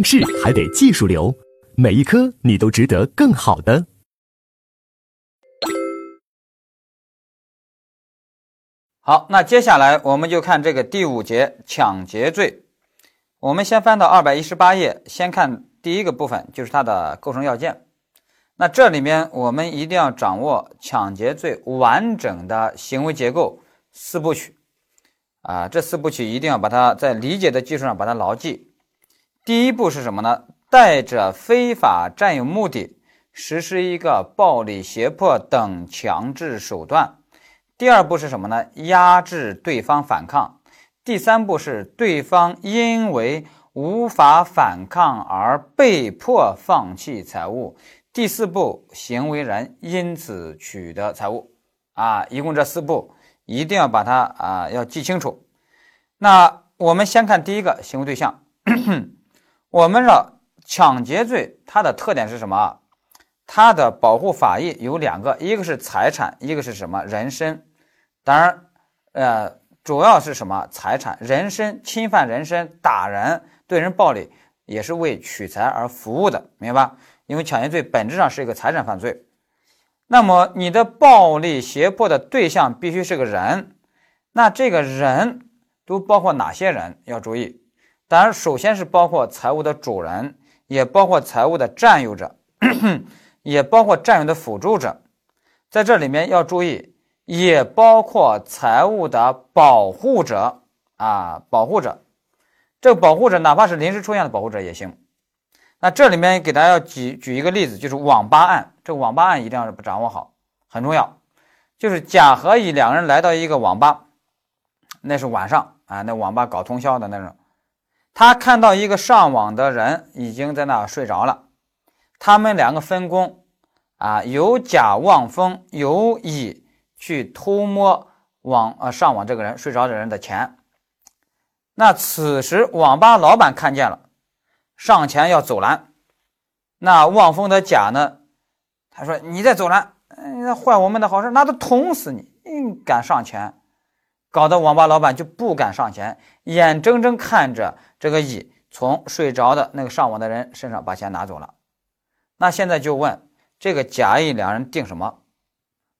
应试还得技术流，每一科你都值得更好的。好，那接下来我们就看这个第五节抢劫罪。我们先翻到二百一十八页，先看第一个部分，就是它的构成要件。那这里面我们一定要掌握抢劫罪完整的行为结构四部曲啊，这四部曲一定要把它在理解的基础上把它牢记。第一步是什么呢？带着非法占有目的实施一个暴力、胁迫等强制手段。第二步是什么呢？压制对方反抗。第三步是对方因为无法反抗而被迫放弃财物。第四步，行为人因此取得财物，啊，一共这四步一定要把它啊要记清楚。那我们先看第一个行为对象，我们的抢劫罪它的特点是什么？它的保护法益有两个，一个是财产，一个是什么人身？当然，呃，主要是什么财产？人身侵犯人身，打人，对人暴力，也是为取财而服务的，明白吧？因为抢劫罪本质上是一个财产犯罪，那么你的暴力胁迫的对象必须是个人，那这个人都包括哪些人？要注意，当然首先是包括财物的主人，也包括财物的占有者，也包括占有的辅助者，在这里面要注意，也包括财物的保护者啊，保护者，这个保护者哪怕是临时出现的保护者也行。那这里面给大家要举举一个例子，就是网吧案。这个网吧案一定要掌握好，很重要。就是甲和乙两个人来到一个网吧，那是晚上啊，那网吧搞通宵的那种。他看到一个上网的人已经在那睡着了，他们两个分工啊，由甲望风，由乙去偷摸网呃上网这个人睡着的人的钱。那此时网吧老板看见了。上前要阻拦，那望风的甲呢？他说：“你再阻拦，嗯，坏我们的好事，那都捅死你！你敢上前，搞得网吧老板就不敢上前，眼睁睁看着这个乙从睡着的那个上网的人身上把钱拿走了。那现在就问这个甲乙两人定什么？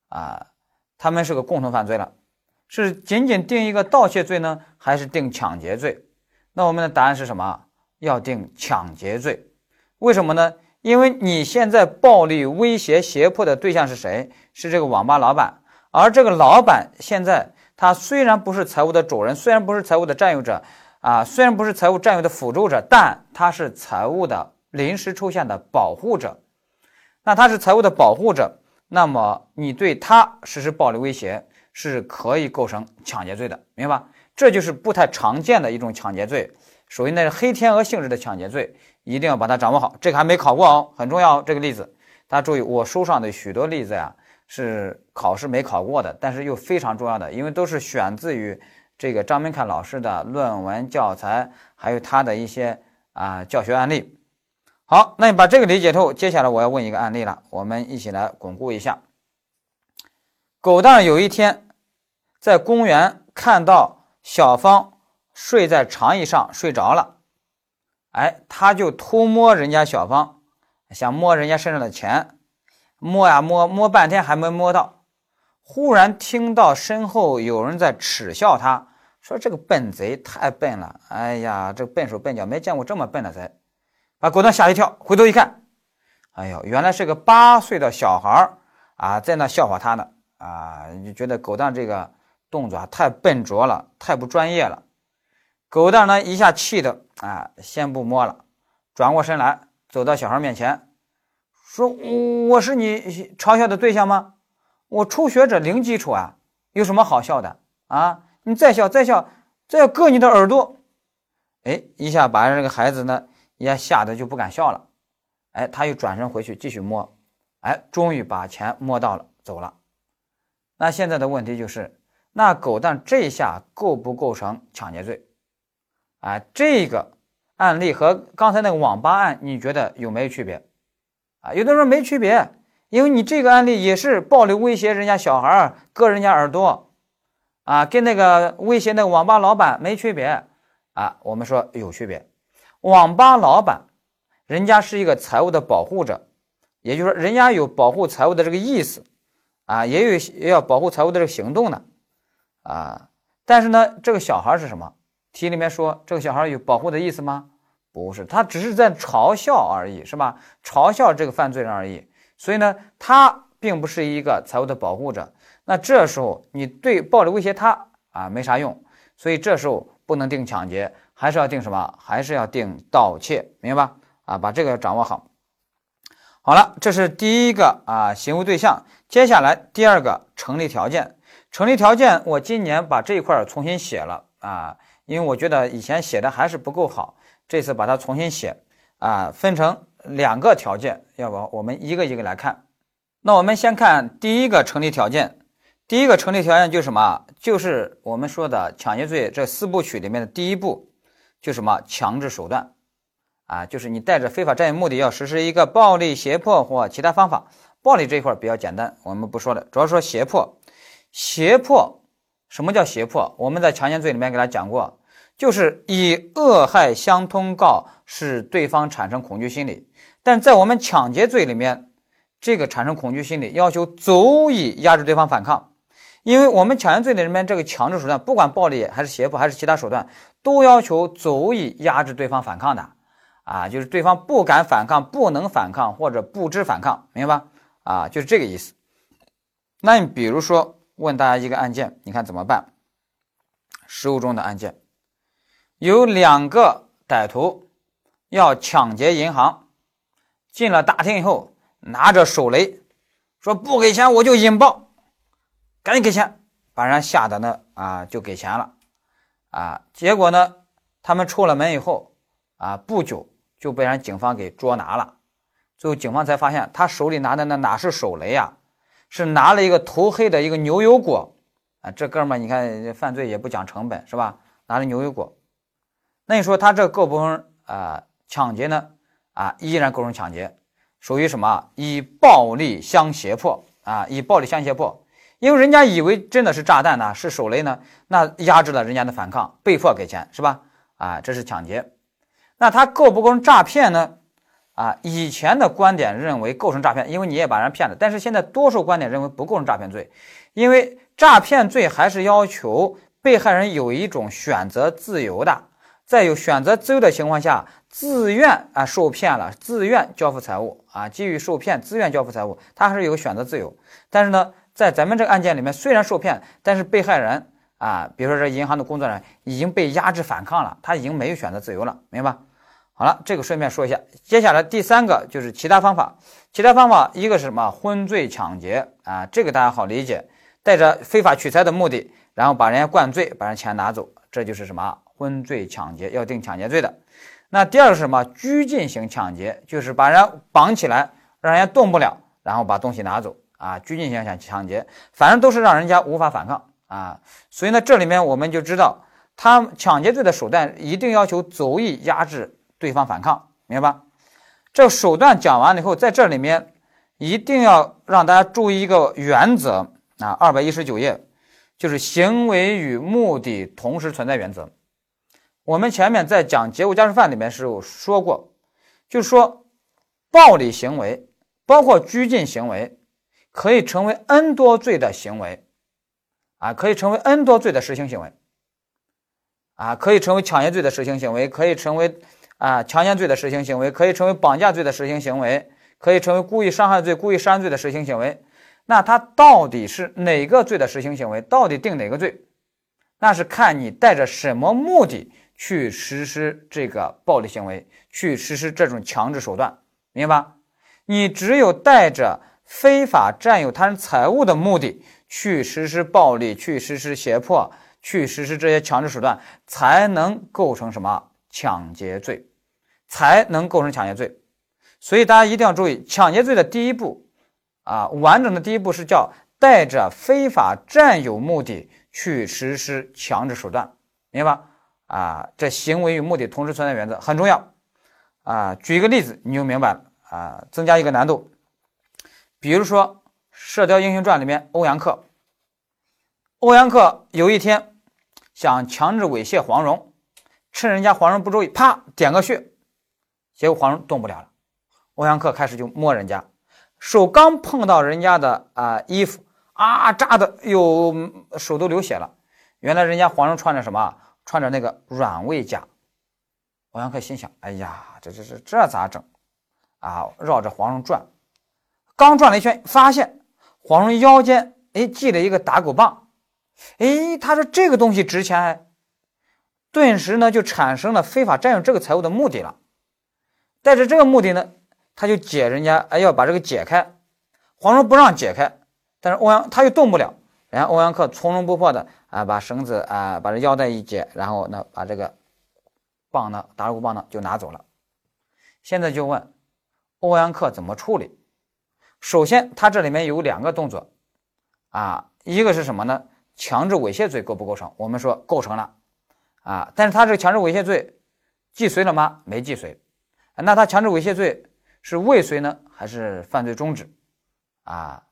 啊，他们是个共同犯罪了，是仅仅定一个盗窃罪呢，还是定抢劫罪？那我们的答案是什么？要定抢劫罪，为什么呢？因为你现在暴力威胁胁迫的对象是谁？是这个网吧老板，而这个老板现在他虽然不是财物的主人，虽然不是财物的占有者，啊，虽然不是财物占有的辅助者，但他是财物的临时出现的保护者。那他是财物的保护者，那么你对他实施暴力威胁是可以构成抢劫罪的，明白吧？这就是不太常见的一种抢劫罪。属于那是黑天鹅性质的抢劫罪，一定要把它掌握好。这个还没考过哦，很重要哦。这个例子，大家注意，我书上的许多例子呀是考试没考过的，但是又非常重要的，因为都是选自于这个张明凯老师的论文教材，还有他的一些啊教学案例。好，那你把这个理解透，接下来我要问一个案例了，我们一起来巩固一下。狗蛋有一天在公园看到小芳。睡在长椅上睡着了，哎，他就偷摸人家小芳，想摸人家身上的钱，摸呀摸，摸半天还没摸到，忽然听到身后有人在耻笑他，说这个笨贼太笨了，哎呀，这笨手笨脚，没见过这么笨的贼，把狗蛋吓一跳，回头一看，哎呦，原来是个八岁的小孩啊，在那笑话他呢，啊，就觉得狗蛋这个动作啊太笨拙了，太不专业了。狗蛋呢，一下气的啊，先不摸了，转过身来，走到小孩面前，说：“我是你嘲笑的对象吗？我初学者零基础啊，有什么好笑的啊？你再笑，再笑，再要割你的耳朵！”哎，一下把这个孩子呢，也吓得就不敢笑了。哎，他又转身回去继续摸，哎，终于把钱摸到了，走了。那现在的问题就是，那狗蛋这下构不构成抢劫罪？啊，这个案例和刚才那个网吧案，你觉得有没有区别？啊，有的人说没区别，因为你这个案例也是暴力威胁人家小孩割人家耳朵，啊，跟那个威胁那个网吧老板没区别。啊，我们说有区别。网吧老板人家是一个财物的保护者，也就是说，人家有保护财物的这个意思啊，也有也要保护财物的这个行动呢啊。但是呢，这个小孩是什么？题里面说这个小孩有保护的意思吗？不是，他只是在嘲笑而已，是吧？嘲笑这个犯罪人而已。所以呢，他并不是一个财物的保护者。那这时候你对暴力威胁他啊，没啥用。所以这时候不能定抢劫，还是要定什么？还是要定盗窃，明白吧？啊，把这个掌握好。好了，这是第一个啊行为对象。接下来第二个成立条件。成立条件，我今年把这一块重新写了啊，因为我觉得以前写的还是不够好，这次把它重新写啊，分成两个条件，要不我们一个一个来看。那我们先看第一个成立条件。第一个成立条件就是什么？就是我们说的抢劫罪这四部曲里面的第一步，就什么强制手段啊，就是你带着非法占有目的要实施一个暴力胁迫或其他方法。暴力这一块比较简单，我们不说了，主要说胁迫。胁迫，什么叫胁迫？我们在强奸罪里面给大家讲过，就是以恶害相通告，使对方产生恐惧心理。但在我们抢劫罪里面，这个产生恐惧心理要求足以压制对方反抗，因为我们抢劫罪里面这个强制手段，不管暴力还是胁迫还是其他手段，都要求足以压制对方反抗的，啊，就是对方不敢反抗、不能反抗或者不知反抗，明白吧？啊，就是这个意思。那你比如说。问大家一个案件，你看怎么办？实务中的案件，有两个歹徒要抢劫银行，进了大厅以后，拿着手雷，说不给钱我就引爆，赶紧给钱，把人吓得呢啊就给钱了，啊，结果呢，他们出了门以后，啊不久就被人警方给捉拿了，最后警方才发现他手里拿的那哪是手雷呀？是拿了一个涂黑的一个牛油果。啊，这哥们儿你看犯罪也不讲成本是吧？拿了牛油果，那你说他这构不成啊抢劫呢？啊，依然构成抢劫，属于什么？以暴力相胁迫啊，以暴力相胁迫，因为人家以为真的是炸弹呢，是手雷呢，那压制了人家的反抗，被迫给钱是吧？啊，这是抢劫，那他构不构成诈骗呢？啊，以前的观点认为构成诈骗，因为你也把人骗了。但是现在多数观点认为不构成诈骗罪，因为诈骗罪还是要求被害人有一种选择自由的，在有选择自由的情况下，自愿啊受骗了，自愿交付财物啊，基于受骗自愿交付财物，他还是有选择自由。但是呢，在咱们这个案件里面，虽然受骗，但是被害人啊，比如说这银行的工作人员已经被压制反抗了，他已经没有选择自由了，明白吧？好了，这个顺便说一下，接下来第三个就是其他方法。其他方法一个是什么？昏醉抢劫啊，这个大家好理解，带着非法取财的目的，然后把人家灌醉，把人钱拿走，这就是什么？婚罪抢劫要定抢劫罪的。那第二个是什么？拘禁型抢劫，就是把人绑起来，让人家动不了，然后把东西拿走啊。拘禁型抢抢劫，反正都是让人家无法反抗啊。所以呢，这里面我们就知道，他抢劫罪的手段一定要求足以压制。对方反抗，明白吧？这手段讲完了以后，在这里面一定要让大家注意一个原则啊，二百一十九页，就是行为与目的同时存在原则。我们前面在讲结构家事犯里面是有说过，就是说暴力行为包括拘禁行为，可以成为 n 多罪的行为啊，可以成为 n 多罪的实行行为啊，可以成为抢劫罪的实行行为，可以成为。啊，强奸罪的实行行为可以成为绑架罪的实行行为，可以成为故意伤害罪、故意杀人罪的实行行为。那它到底是哪个罪的实行行为？到底定哪个罪？那是看你带着什么目的去实施这个暴力行为，去实施这种强制手段，明白吧？你只有带着非法占有他人财物的目的去实施暴力、去实施胁迫、去实施这些强制手段，才能构成什么抢劫罪？才能构成抢劫罪，所以大家一定要注意，抢劫罪的第一步啊，完整的第一步是叫带着非法占有目的去实施强制手段，明白吧？啊，这行为与目的同时存在原则很重要啊。举一个例子你就明白了啊，增加一个难度，比如说《射雕英雄传》里面欧阳克，欧阳克有一天想强制猥亵黄蓉，趁人家黄蓉不注意，啪点个穴。结果黄蓉动不了了，欧阳克开始就摸人家，手刚碰到人家的啊衣服啊，扎的哟，手都流血了。原来人家黄蓉穿着什么？穿着那个软猬甲。欧阳克心想：哎呀，这这这这咋整？啊，绕着黄蓉转，刚转了一圈，发现黄蓉腰间哎系了一个打狗棒。哎，他说这个东西值钱，哎顿时呢就产生了非法占用这个财物的目的了。带着这个目的呢，他就解人家，哎，要把这个解开。黄蓉不让解开，但是欧阳他又动不了。然后欧阳克从容不迫的啊，把绳子啊，把这腰带一解，然后呢，把这个棒呢，打狗棒呢就拿走了。现在就问欧阳克怎么处理？首先，他这里面有两个动作啊，一个是什么呢？强制猥亵罪构不构成？我们说构成了啊，但是他这个强制猥亵罪既遂了吗？没既遂。那他强制猥亵罪是未遂呢，还是犯罪中止？啊，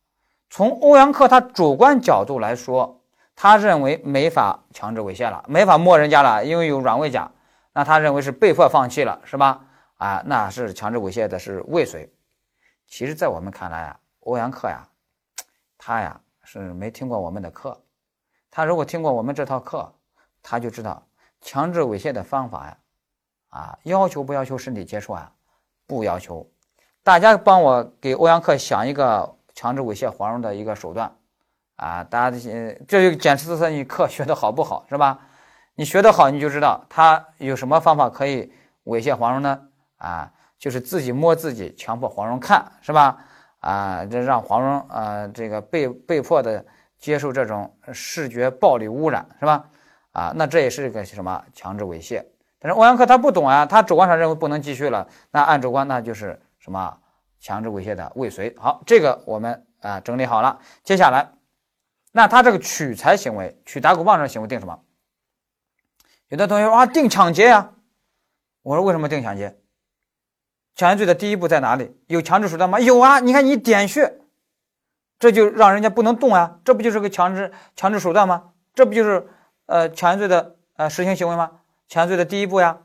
从欧阳克他主观角度来说，他认为没法强制猥亵了，没法摸人家了，因为有软猬甲，那他认为是被迫放弃了，是吧？啊，那是强制猥亵的是未遂。其实，在我们看来啊，欧阳克呀，他呀是没听过我们的课。他如果听过我们这套课，他就知道强制猥亵的方法呀，啊，要求不要求身体接触啊？不要求。大家帮我给欧阳克想一个强制猥亵黄蓉的一个手段啊！大家这些这就检测你课学的好不好，是吧？你学得好，你就知道他有什么方法可以猥亵黄蓉呢？啊，就是自己摸自己，强迫黄蓉看，是吧？啊，这让黄蓉啊，这个被被迫的。接受这种视觉暴力污染是吧？啊，那这也是一个什么强制猥亵？但是欧阳克他不懂啊，他主观上认为不能继续了，那按主观那就是什么强制猥亵的未遂。好，这个我们啊整理好了。接下来，那他这个取财行为，取打狗棒这行为定什么？有的同学说啊，定抢劫呀。我说为什么定抢劫？抢劫罪的第一步在哪里？有强制手段吗？有啊，你看你点穴。这就让人家不能动啊，这不就是个强制强制手段吗？这不就是呃强奸罪的呃实行行为吗？强奸罪的第一步呀。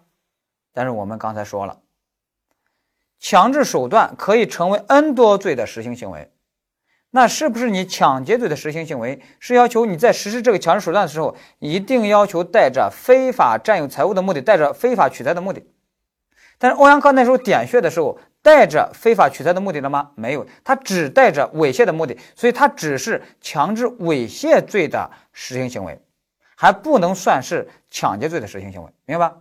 但是我们刚才说了，强制手段可以成为 N 多罪的实行行为，那是不是你抢劫罪的实行行为是要求你在实施这个强制手段的时候，一定要求带着非法占有财物的目的，带着非法取财的目的？但是欧阳克那时候点穴的时候。带着非法取财的目的了吗？没有，他只带着猥亵的目的，所以他只是强制猥亵罪的实行行为，还不能算是抢劫罪的实行行为，明白吧？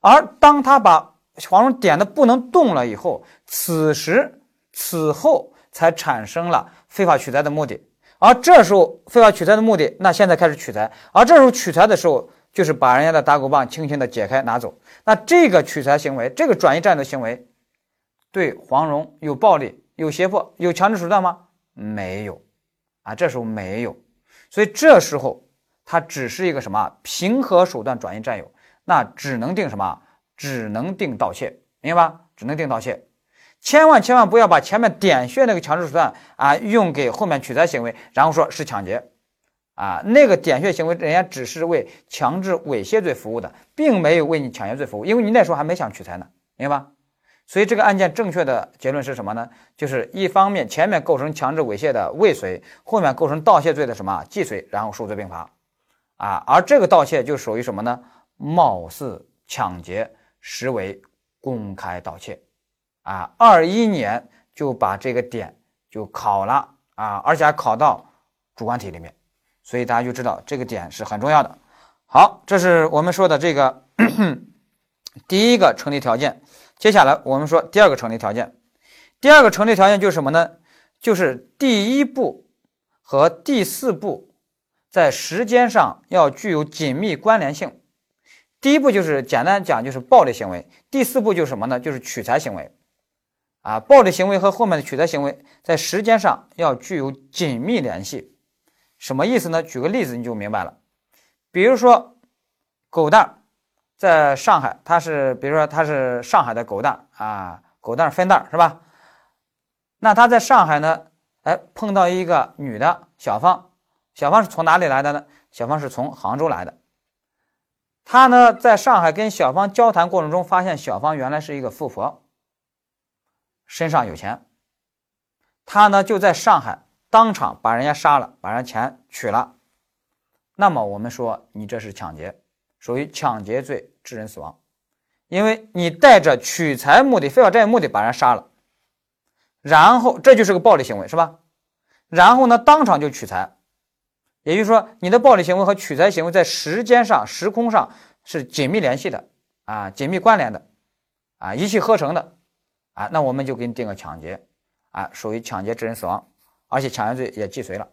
而当他把黄蓉点的不能动了以后，此时此后才产生了非法取财的目的，而这时候非法取财的目的，那现在开始取财，而这时候取财的时候，就是把人家的打狗棒轻轻的解开拿走，那这个取财行为，这个转移占有行为。对黄蓉有暴力、有胁迫、有强制手段吗？没有，啊，这时候没有，所以这时候他只是一个什么平和手段转移占有，那只能定什么？只能定盗窃，明白吧？只能定盗窃，千万千万不要把前面点穴那个强制手段啊用给后面取财行为，然后说是抢劫，啊，那个点穴行为人家只是为强制猥亵罪服务的，并没有为你抢劫罪服务，因为你那时候还没想取财呢，明白吧？所以这个案件正确的结论是什么呢？就是一方面前面构成强制猥亵的未遂，后面构成盗窃罪的什么既遂，然后数罪并罚，啊，而这个盗窃就属于什么呢？貌似抢劫，实为公开盗窃，啊，二一年就把这个点就考了啊，而且还考到主观题里面，所以大家就知道这个点是很重要的。好，这是我们说的这个第一个成立条件。接下来我们说第二个成立条件，第二个成立条件就是什么呢？就是第一步和第四步在时间上要具有紧密关联性。第一步就是简单讲就是暴力行为，第四步就是什么呢？就是取财行为。啊，暴力行为和后面的取财行为在时间上要具有紧密联系。什么意思呢？举个例子你就明白了。比如说狗蛋。在上海，他是比如说他是上海的狗蛋啊，狗蛋分蛋是吧？那他在上海呢，哎，碰到一个女的小芳，小芳是从哪里来的呢？小芳是从杭州来的。他呢，在上海跟小芳交谈过程中，发现小芳原来是一个富婆。身上有钱，他呢就在上海当场把人家杀了，把人钱取了，那么我们说你这是抢劫，属于抢劫罪致人死亡，因为你带着取财目的、非法占有目的把人杀了，然后这就是个暴力行为，是吧？然后呢，当场就取财，也就是说，你的暴力行为和取财行为在时间上、时空上是紧密联系的啊，紧密关联的啊，一气呵成的啊，那我们就给你定个抢劫啊，属于抢劫致人死亡，而且抢劫罪也既遂了。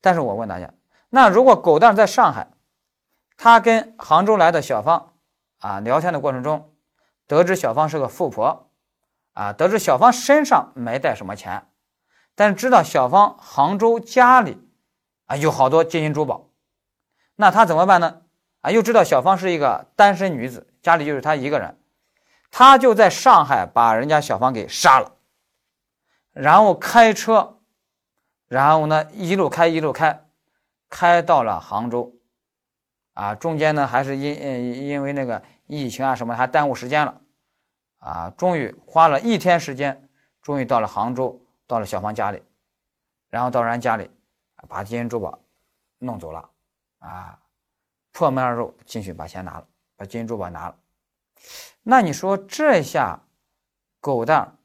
但是我问大家，那如果狗蛋在上海，他跟杭州来的小芳啊聊天的过程中，得知小芳是个富婆啊，得知小芳身上没带什么钱。但是知道小芳杭州家里啊有好多金银珠宝，那他怎么办呢？啊，又知道小芳是一个单身女子，家里就是她一个人，他就在上海把人家小芳给杀了，然后开车，然后呢一路开一路开，开到了杭州，啊，中间呢还是因嗯因为那个疫情啊什么还耽误时间了，啊，终于花了一天时间，终于到了杭州。到了小芳家里，然后到人家里，把金银珠宝弄走了，啊，破门而入进去把钱拿了，把金银珠宝拿了。那你说这下，狗蛋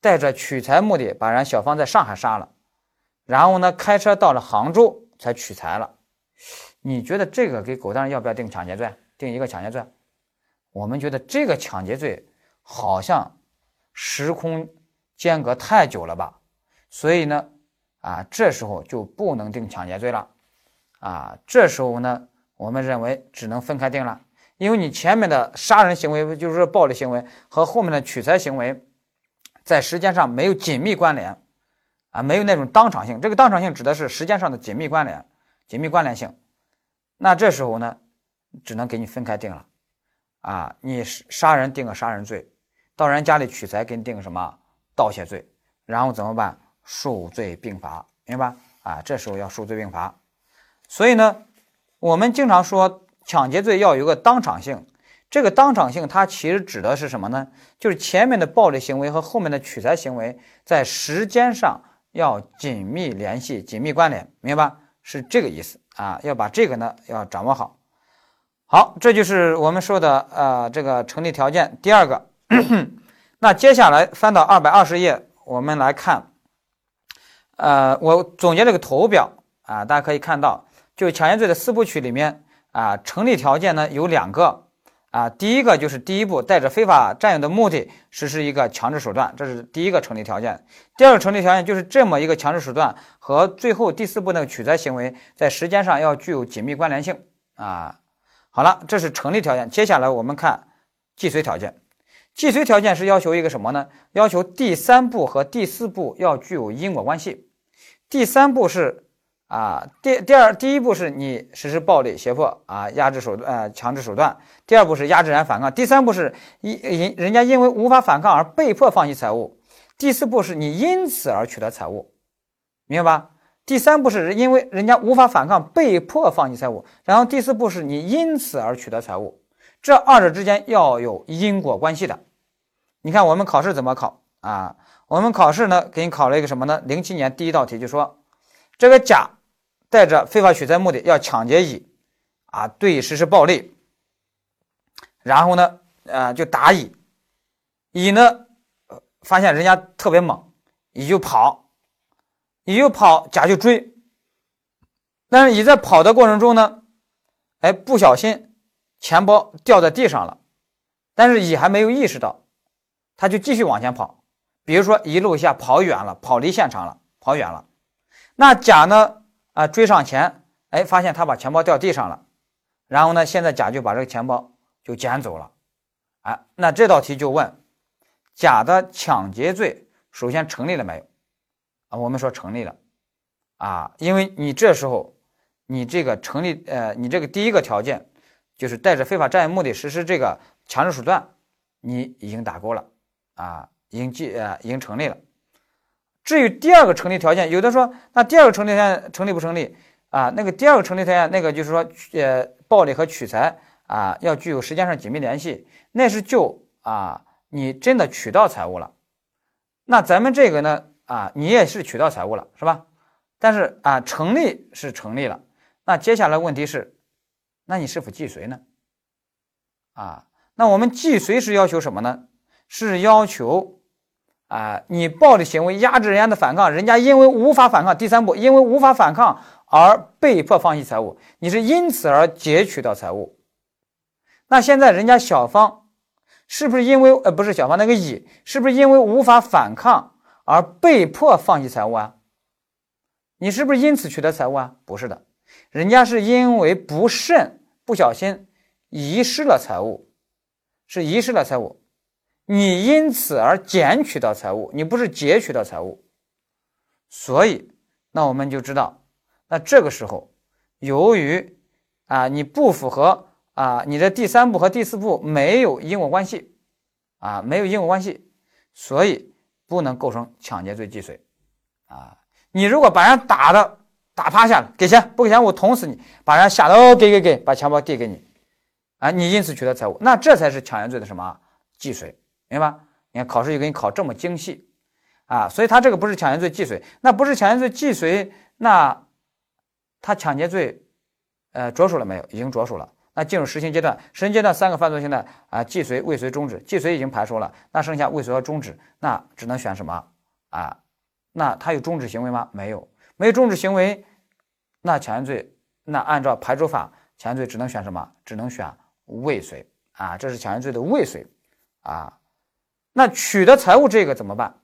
带着取财目的把人小芳在上海杀了，然后呢开车到了杭州才取财了。你觉得这个给狗蛋要不要定抢劫罪？定一个抢劫罪？我们觉得这个抢劫罪好像时空。间隔太久了吧，所以呢，啊，这时候就不能定抢劫罪了，啊，这时候呢，我们认为只能分开定了，因为你前面的杀人行为就是说暴力行为和后面的取财行为，在时间上没有紧密关联，啊，没有那种当场性，这个当场性指的是时间上的紧密关联，紧密关联性，那这时候呢，只能给你分开定了，啊，你杀人定个杀人罪，到人家里取财给你定个什么？盗窃罪，然后怎么办？数罪并罚，明白？啊，这时候要数罪并罚。所以呢，我们经常说抢劫罪要有个当场性。这个当场性，它其实指的是什么呢？就是前面的暴力行为和后面的取财行为在时间上要紧密联系、紧密关联，明白？是这个意思啊。要把这个呢要掌握好。好，这就是我们说的呃这个成立条件。第二个。那接下来翻到二百二十页，我们来看，呃，我总结了个图表啊，大家可以看到，就强奸罪的四部曲里面啊，成立条件呢有两个啊，第一个就是第一步，带着非法占有的目的实施一个强制手段，这是第一个成立条件。第二个成立条件就是这么一个强制手段和最后第四步那个取财行为在时间上要具有紧密关联性啊。好了，这是成立条件。接下来我们看既遂条件。既遂条件是要求一个什么呢？要求第三步和第四步要具有因果关系。第三步是啊，第第二第一步是你实施暴力胁迫啊，压制手段呃强制手段。第二步是压制人反抗。第三步是因因人家因为无法反抗而被迫放弃财物。第四步是你因此而取得财物，明白吧？第三步是因为人家无法反抗被迫放弃财物，然后第四步是你因此而取得财物。这二者之间要有因果关系的。你看我们考试怎么考啊？我们考试呢，给你考了一个什么呢？零七年第一道题就说，这个甲带着非法取财目的要抢劫乙，啊，对乙实施暴力，然后呢，呃，就打乙，乙呢，发现人家特别猛，乙就跑，乙就跑，甲就追，但是乙在跑的过程中呢，哎，不小心。钱包掉在地上了，但是乙还没有意识到，他就继续往前跑。比如说一路下跑远了，跑离现场了，跑远了。那甲呢？啊，追上前，哎，发现他把钱包掉地上了。然后呢，现在甲就把这个钱包就捡走了。哎，那这道题就问，甲的抢劫罪首先成立了没有？啊，我们说成立了。啊，因为你这时候你这个成立，呃，你这个第一个条件。就是带着非法占有目的实施这个强制手段，你已经打勾了啊，已经记呃已经成立了。至于第二个成立条件，有的说那第二个成立条件成立不成立啊？那个第二个成立条件，那个就是说呃暴力和取财啊要具有时间上紧密联系，那是就啊你真的取到财物了那咱们这个呢啊，你也是取到财物了，是吧？但是啊，成立是成立了。那接下来问题是，那你是否既遂呢？啊，那我们既遂是要求什么呢？是要求啊，你暴力行为压制人家的反抗，人家因为无法反抗，第三步，因为无法反抗而被迫放弃财物，你是因此而劫取到财物。那现在人家小芳是不是因为呃不是小芳那个乙是不是因为无法反抗而被迫放弃财物啊？你是不是因此取得财物啊？不是的，人家是因为不慎不小心遗失了财物，是遗失了财物，你因此而捡取到财物，你不是劫取到财物，所以那我们就知道，那这个时候由于啊你不符合。啊，你的第三步和第四步没有因果关系，啊，没有因果关系，所以不能构成抢劫罪既遂。啊，你如果把人打的打趴下了，给钱不给钱我捅死你，把人吓得哦给给给，把钱包递给你，啊，你因此取得财物，那这才是抢劫罪的什么既遂，明白吧？你看考试就给你考这么精细，啊，所以他这个不是抢劫罪既遂，那不是抢劫罪既遂，那他抢劫罪，呃，着手了没有？已经着手了。那进入实行阶段，实行阶段三个犯罪形态啊，既遂、未遂、终止。既遂已经排除了，那剩下未遂和终止，那只能选什么啊？那他有终止行为吗？没有，没终止行为，那抢劫罪，那按照排除法，抢劫罪只能选什么？只能选未遂啊，这是抢劫罪的未遂啊。那取得财物这个怎么办？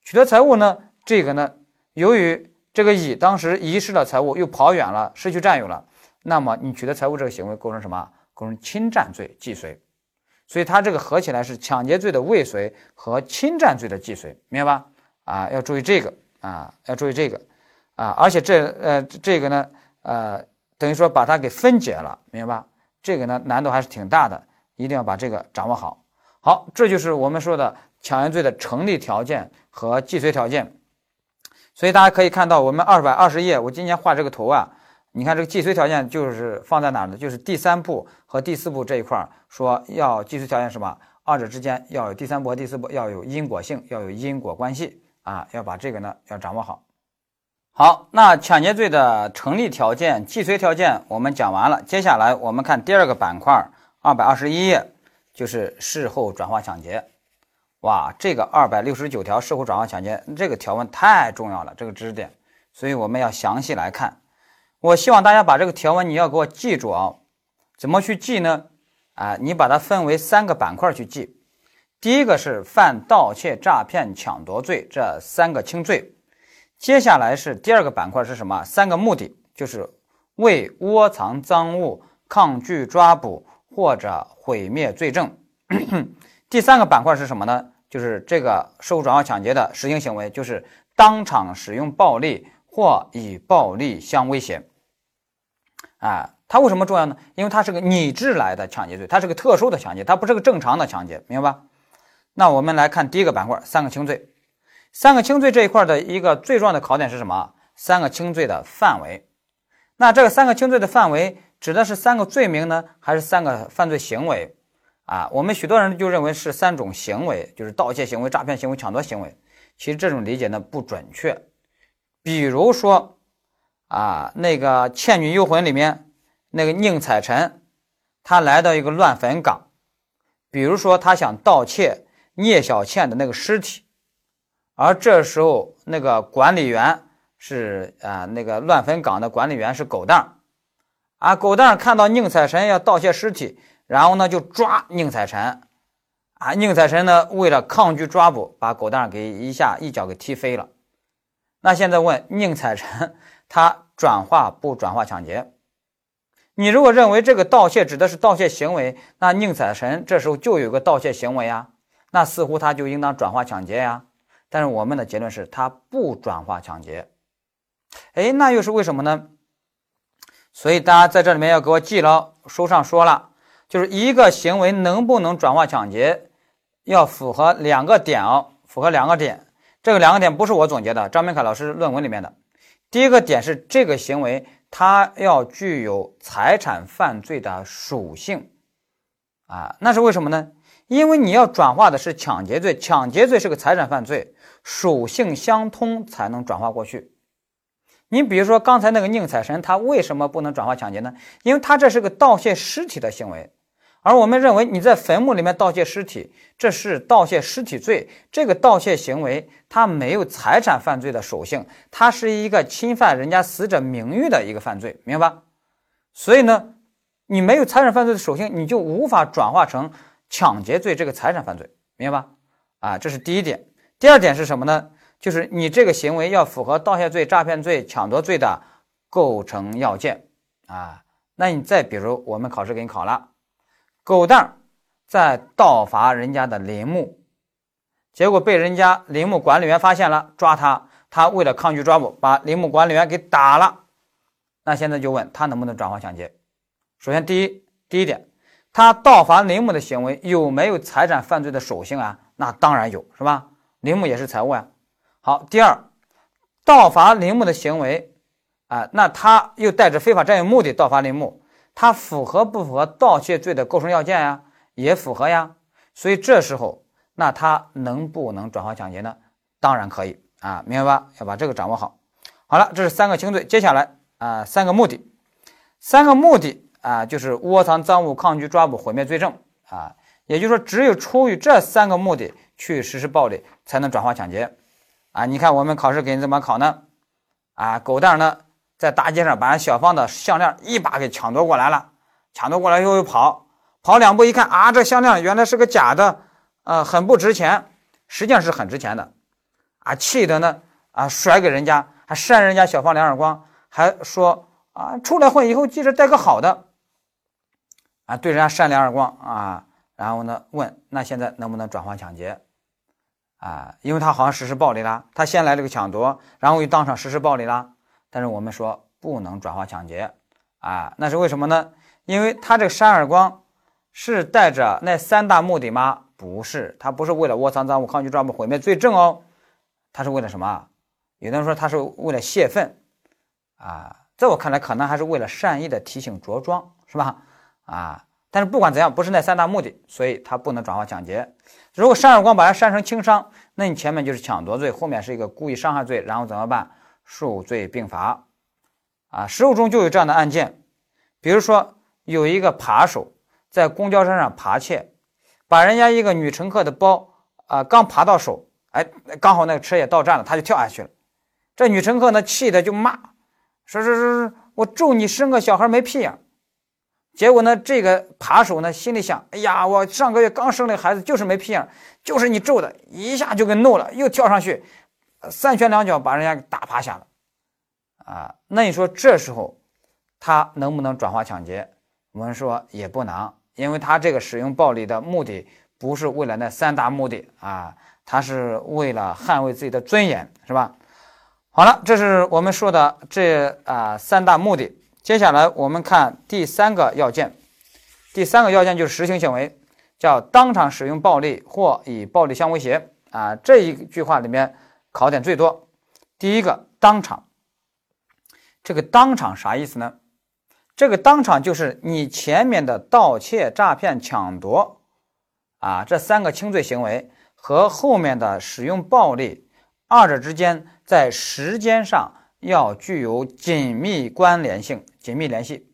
取得财物呢？这个呢，由于这个乙当时遗失了财物，又跑远了，失去占有了。那么你取得财物这个行为构成什么？构成侵占罪既遂，所以它这个合起来是抢劫罪的未遂和侵占罪的既遂，明白吧？啊，要注意这个啊，要注意这个啊，而且这呃这个呢呃等于说把它给分解了，明白吧？这个呢难度还是挺大的，一定要把这个掌握好。好，这就是我们说的抢劫罪的成立条件和既遂条件。所以大家可以看到，我们二百二十页，我今天画这个图啊。你看这个既遂条件就是放在哪儿呢？就是第三步和第四步这一块儿说要既遂条件什么？二者之间要有第三步和第四步要有因果性，要有因果关系啊，要把这个呢要掌握好。好，那抢劫罪的成立条件、既遂条件我们讲完了，接下来我们看第二个板块，二百二十一页，就是事后转化抢劫。哇，这个二百六十九条事后转化抢劫这个条文太重要了，这个知识点，所以我们要详细来看。我希望大家把这个条文你要给我记住啊，怎么去记呢？啊，你把它分为三个板块去记。第一个是犯盗窃、诈骗、抢夺罪这三个轻罪，接下来是第二个板块是什么？三个目的就是为窝藏赃物、抗拒抓捕或者毁灭罪证。第三个板块是什么呢？就是这个事后转化抢劫的实行行为，就是当场使用暴力。或以暴力相威胁，啊，它为什么重要呢？因为它是个拟制来的抢劫罪，它是个特殊的抢劫，它不是个正常的抢劫，明白吧？那我们来看第一个板块，三个轻罪。三个轻罪这一块的一个最重要的考点是什么？三个轻罪的范围。那这个三个轻罪的范围指的是三个罪名呢，还是三个犯罪行为？啊，我们许多人就认为是三种行为，就是盗窃行为、诈骗行为、抢夺行为。其实这种理解呢不准确。比如说，啊，那个《倩女幽魂》里面那个宁采臣，他来到一个乱坟岗，比如说他想盗窃聂小倩的那个尸体，而这时候那个管理员是啊，那个乱坟岗的管理员是狗蛋儿啊，狗蛋儿看到宁采臣要盗窃尸体，然后呢就抓宁采臣，啊，宁采臣呢为了抗拒抓捕，把狗蛋儿给一下一脚给踢飞了。那现在问宁采臣，他转化不转化抢劫？你如果认为这个盗窃指的是盗窃行为，那宁采臣这时候就有个盗窃行为啊，那似乎他就应当转化抢劫呀。但是我们的结论是他不转化抢劫。哎，那又是为什么呢？所以大家在这里面要给我记牢，书上说了，就是一个行为能不能转化抢劫，要符合两个点哦，符合两个点。这个两个点不是我总结的，张明凯老师论文里面的。第一个点是这个行为它要具有财产犯罪的属性，啊，那是为什么呢？因为你要转化的是抢劫罪，抢劫罪是个财产犯罪，属性相通才能转化过去。你比如说刚才那个宁采臣，他为什么不能转化抢劫呢？因为他这是个盗窃尸体的行为。而我们认为你在坟墓里面盗窃尸体，这是盗窃尸体罪。这个盗窃行为它没有财产犯罪的属性，它是一个侵犯人家死者名誉的一个犯罪，明白吧？所以呢，你没有财产犯罪的属性，你就无法转化成抢劫罪这个财产犯罪，明白吧？啊，这是第一点。第二点是什么呢？就是你这个行为要符合盗窃罪、诈骗罪、抢夺罪的构成要件啊。那你再比如，我们考试给你考了。狗蛋儿在盗伐人家的陵墓，结果被人家陵墓管理员发现了，抓他。他为了抗拒抓捕，把陵墓管理员给打了。那现在就问他能不能转化抢劫？首先，第一，第一点，他盗伐陵墓的行为有没有财产犯罪的属性啊？那当然有，是吧？陵墓也是财物啊。好，第二，盗伐林木的行为啊，那他又带着非法占有目的盗伐林木。它符合不符合盗窃罪的构成要件呀？也符合呀。所以这时候，那他能不能转化抢劫呢？当然可以啊，明白吧？要把这个掌握好。好了，这是三个轻罪。接下来啊，三个目的，三个目的啊，就是窝藏赃物、抗拒抓捕、毁灭罪证啊。也就是说，只有出于这三个目的去实施暴力，才能转化抢劫啊。你看我们考试给你怎么考呢？啊，狗蛋呢？在大街上把人小芳的项链一把给抢夺过来了，抢夺过来以后又跑，跑两步一看啊，这项链原来是个假的，呃，很不值钱，实际上是很值钱的，啊，气得呢啊甩给人家，还扇人家小芳两耳光，还说啊出来混以后记着带个好的，啊对人家扇两耳光啊，然后呢问那现在能不能转化抢劫？啊，因为他好像实施暴力了，他先来了个抢夺，然后又当场实施暴力了。但是我们说不能转化抢劫啊，那是为什么呢？因为他这个扇耳光是带着那三大目的吗？不是，他不是为了窝藏赃物、抗拒抓捕、毁灭罪证哦，他是为了什么？有的人说他是为了泄愤啊，在我看来，可能还是为了善意的提醒着装，是吧？啊，但是不管怎样，不是那三大目的，所以他不能转化抢劫。如果扇耳光把他扇成轻伤，那你前面就是抢夺罪，后面是一个故意伤害罪，然后怎么办？数罪并罚，啊，实务中就有这样的案件，比如说有一个扒手在公交车上扒窃，把人家一个女乘客的包啊刚扒到手，哎，刚好那个车也到站了，他就跳下去了。这女乘客呢气的就骂，说说说说我咒你生个小孩没屁眼。结果呢，这个扒手呢心里想，哎呀，我上个月刚生了孩子，就是没屁眼，就是你咒的，一下就给怒了，又跳上去。三拳两脚把人家给打趴下了，啊，那你说这时候他能不能转化抢劫？我们说也不能，因为他这个使用暴力的目的不是为了那三大目的啊，他是为了捍卫自己的尊严，是吧？好了，这是我们说的这啊三大目的。接下来我们看第三个要件，第三个要件就是实行行为，叫当场使用暴力或以暴力相威胁啊。这一句话里面。考点最多，第一个当场，这个当场啥意思呢？这个当场就是你前面的盗窃、诈骗、抢夺啊这三个轻罪行为和后面的使用暴力，二者之间在时间上要具有紧密关联性、紧密联系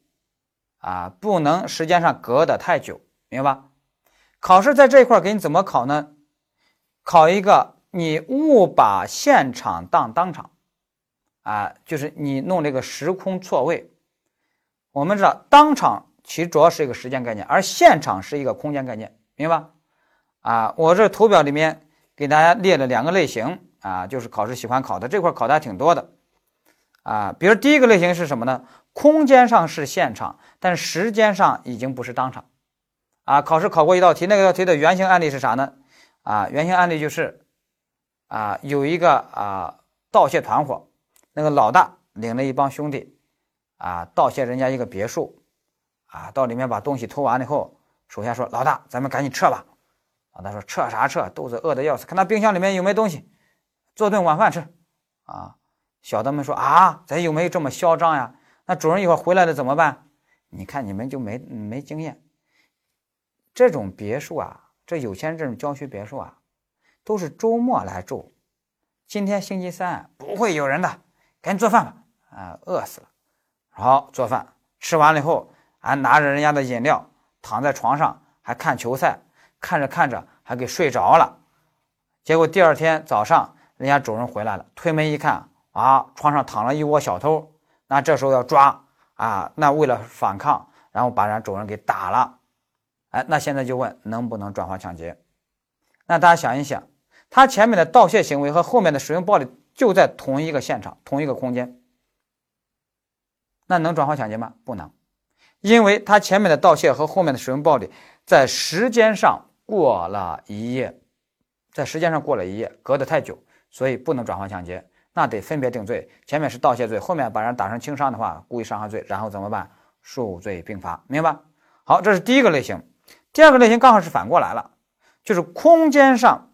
啊，不能时间上隔得太久，明白吧？考试在这一块给你怎么考呢？考一个。你误把现场当当场，啊，就是你弄这个时空错位。我们知道，当场其主要是一个时间概念，而现场是一个空间概念，明白吧？啊，我这图表里面给大家列了两个类型，啊，就是考试喜欢考的这块考的还挺多的，啊，比如第一个类型是什么呢？空间上是现场，但时间上已经不是当场，啊，考试考过一道题，那个道题的原型案例是啥呢？啊，原型案例就是。啊，有一个啊盗窃团伙，那个老大领了一帮兄弟，啊盗窃人家一个别墅，啊到里面把东西偷完了以后，手下说老大，咱们赶紧撤吧。老大说撤啥撤，肚子饿的要死，看他冰箱里面有没有东西，做顿晚饭吃。啊，小的们说啊，咱有没有这么嚣张呀？那主人一会儿回来了怎么办？你看你们就没没经验，这种别墅啊，这有钱人这种郊区别墅啊。都是周末来住，今天星期三，不会有人的，赶紧做饭吧。啊，饿死了。好，做饭，吃完了以后，俺拿着人家的饮料，躺在床上还看球赛，看着看着还给睡着了。结果第二天早上，人家主人回来了，推门一看，啊，床上躺了一窝小偷。那这时候要抓啊，那为了反抗，然后把人主人给打了。哎，那现在就问能不能转化抢劫？那大家想一想，他前面的盗窃行为和后面的使用暴力就在同一个现场、同一个空间，那能转化抢劫吗？不能，因为他前面的盗窃和后面的使用暴力在时间上过了一夜，在时间上过了一夜，隔得太久，所以不能转化抢劫，那得分别定罪。前面是盗窃罪，后面把人打成轻伤的话，故意伤害罪，然后怎么办？数罪并罚，明白？好，这是第一个类型。第二个类型刚好是反过来了，就是空间上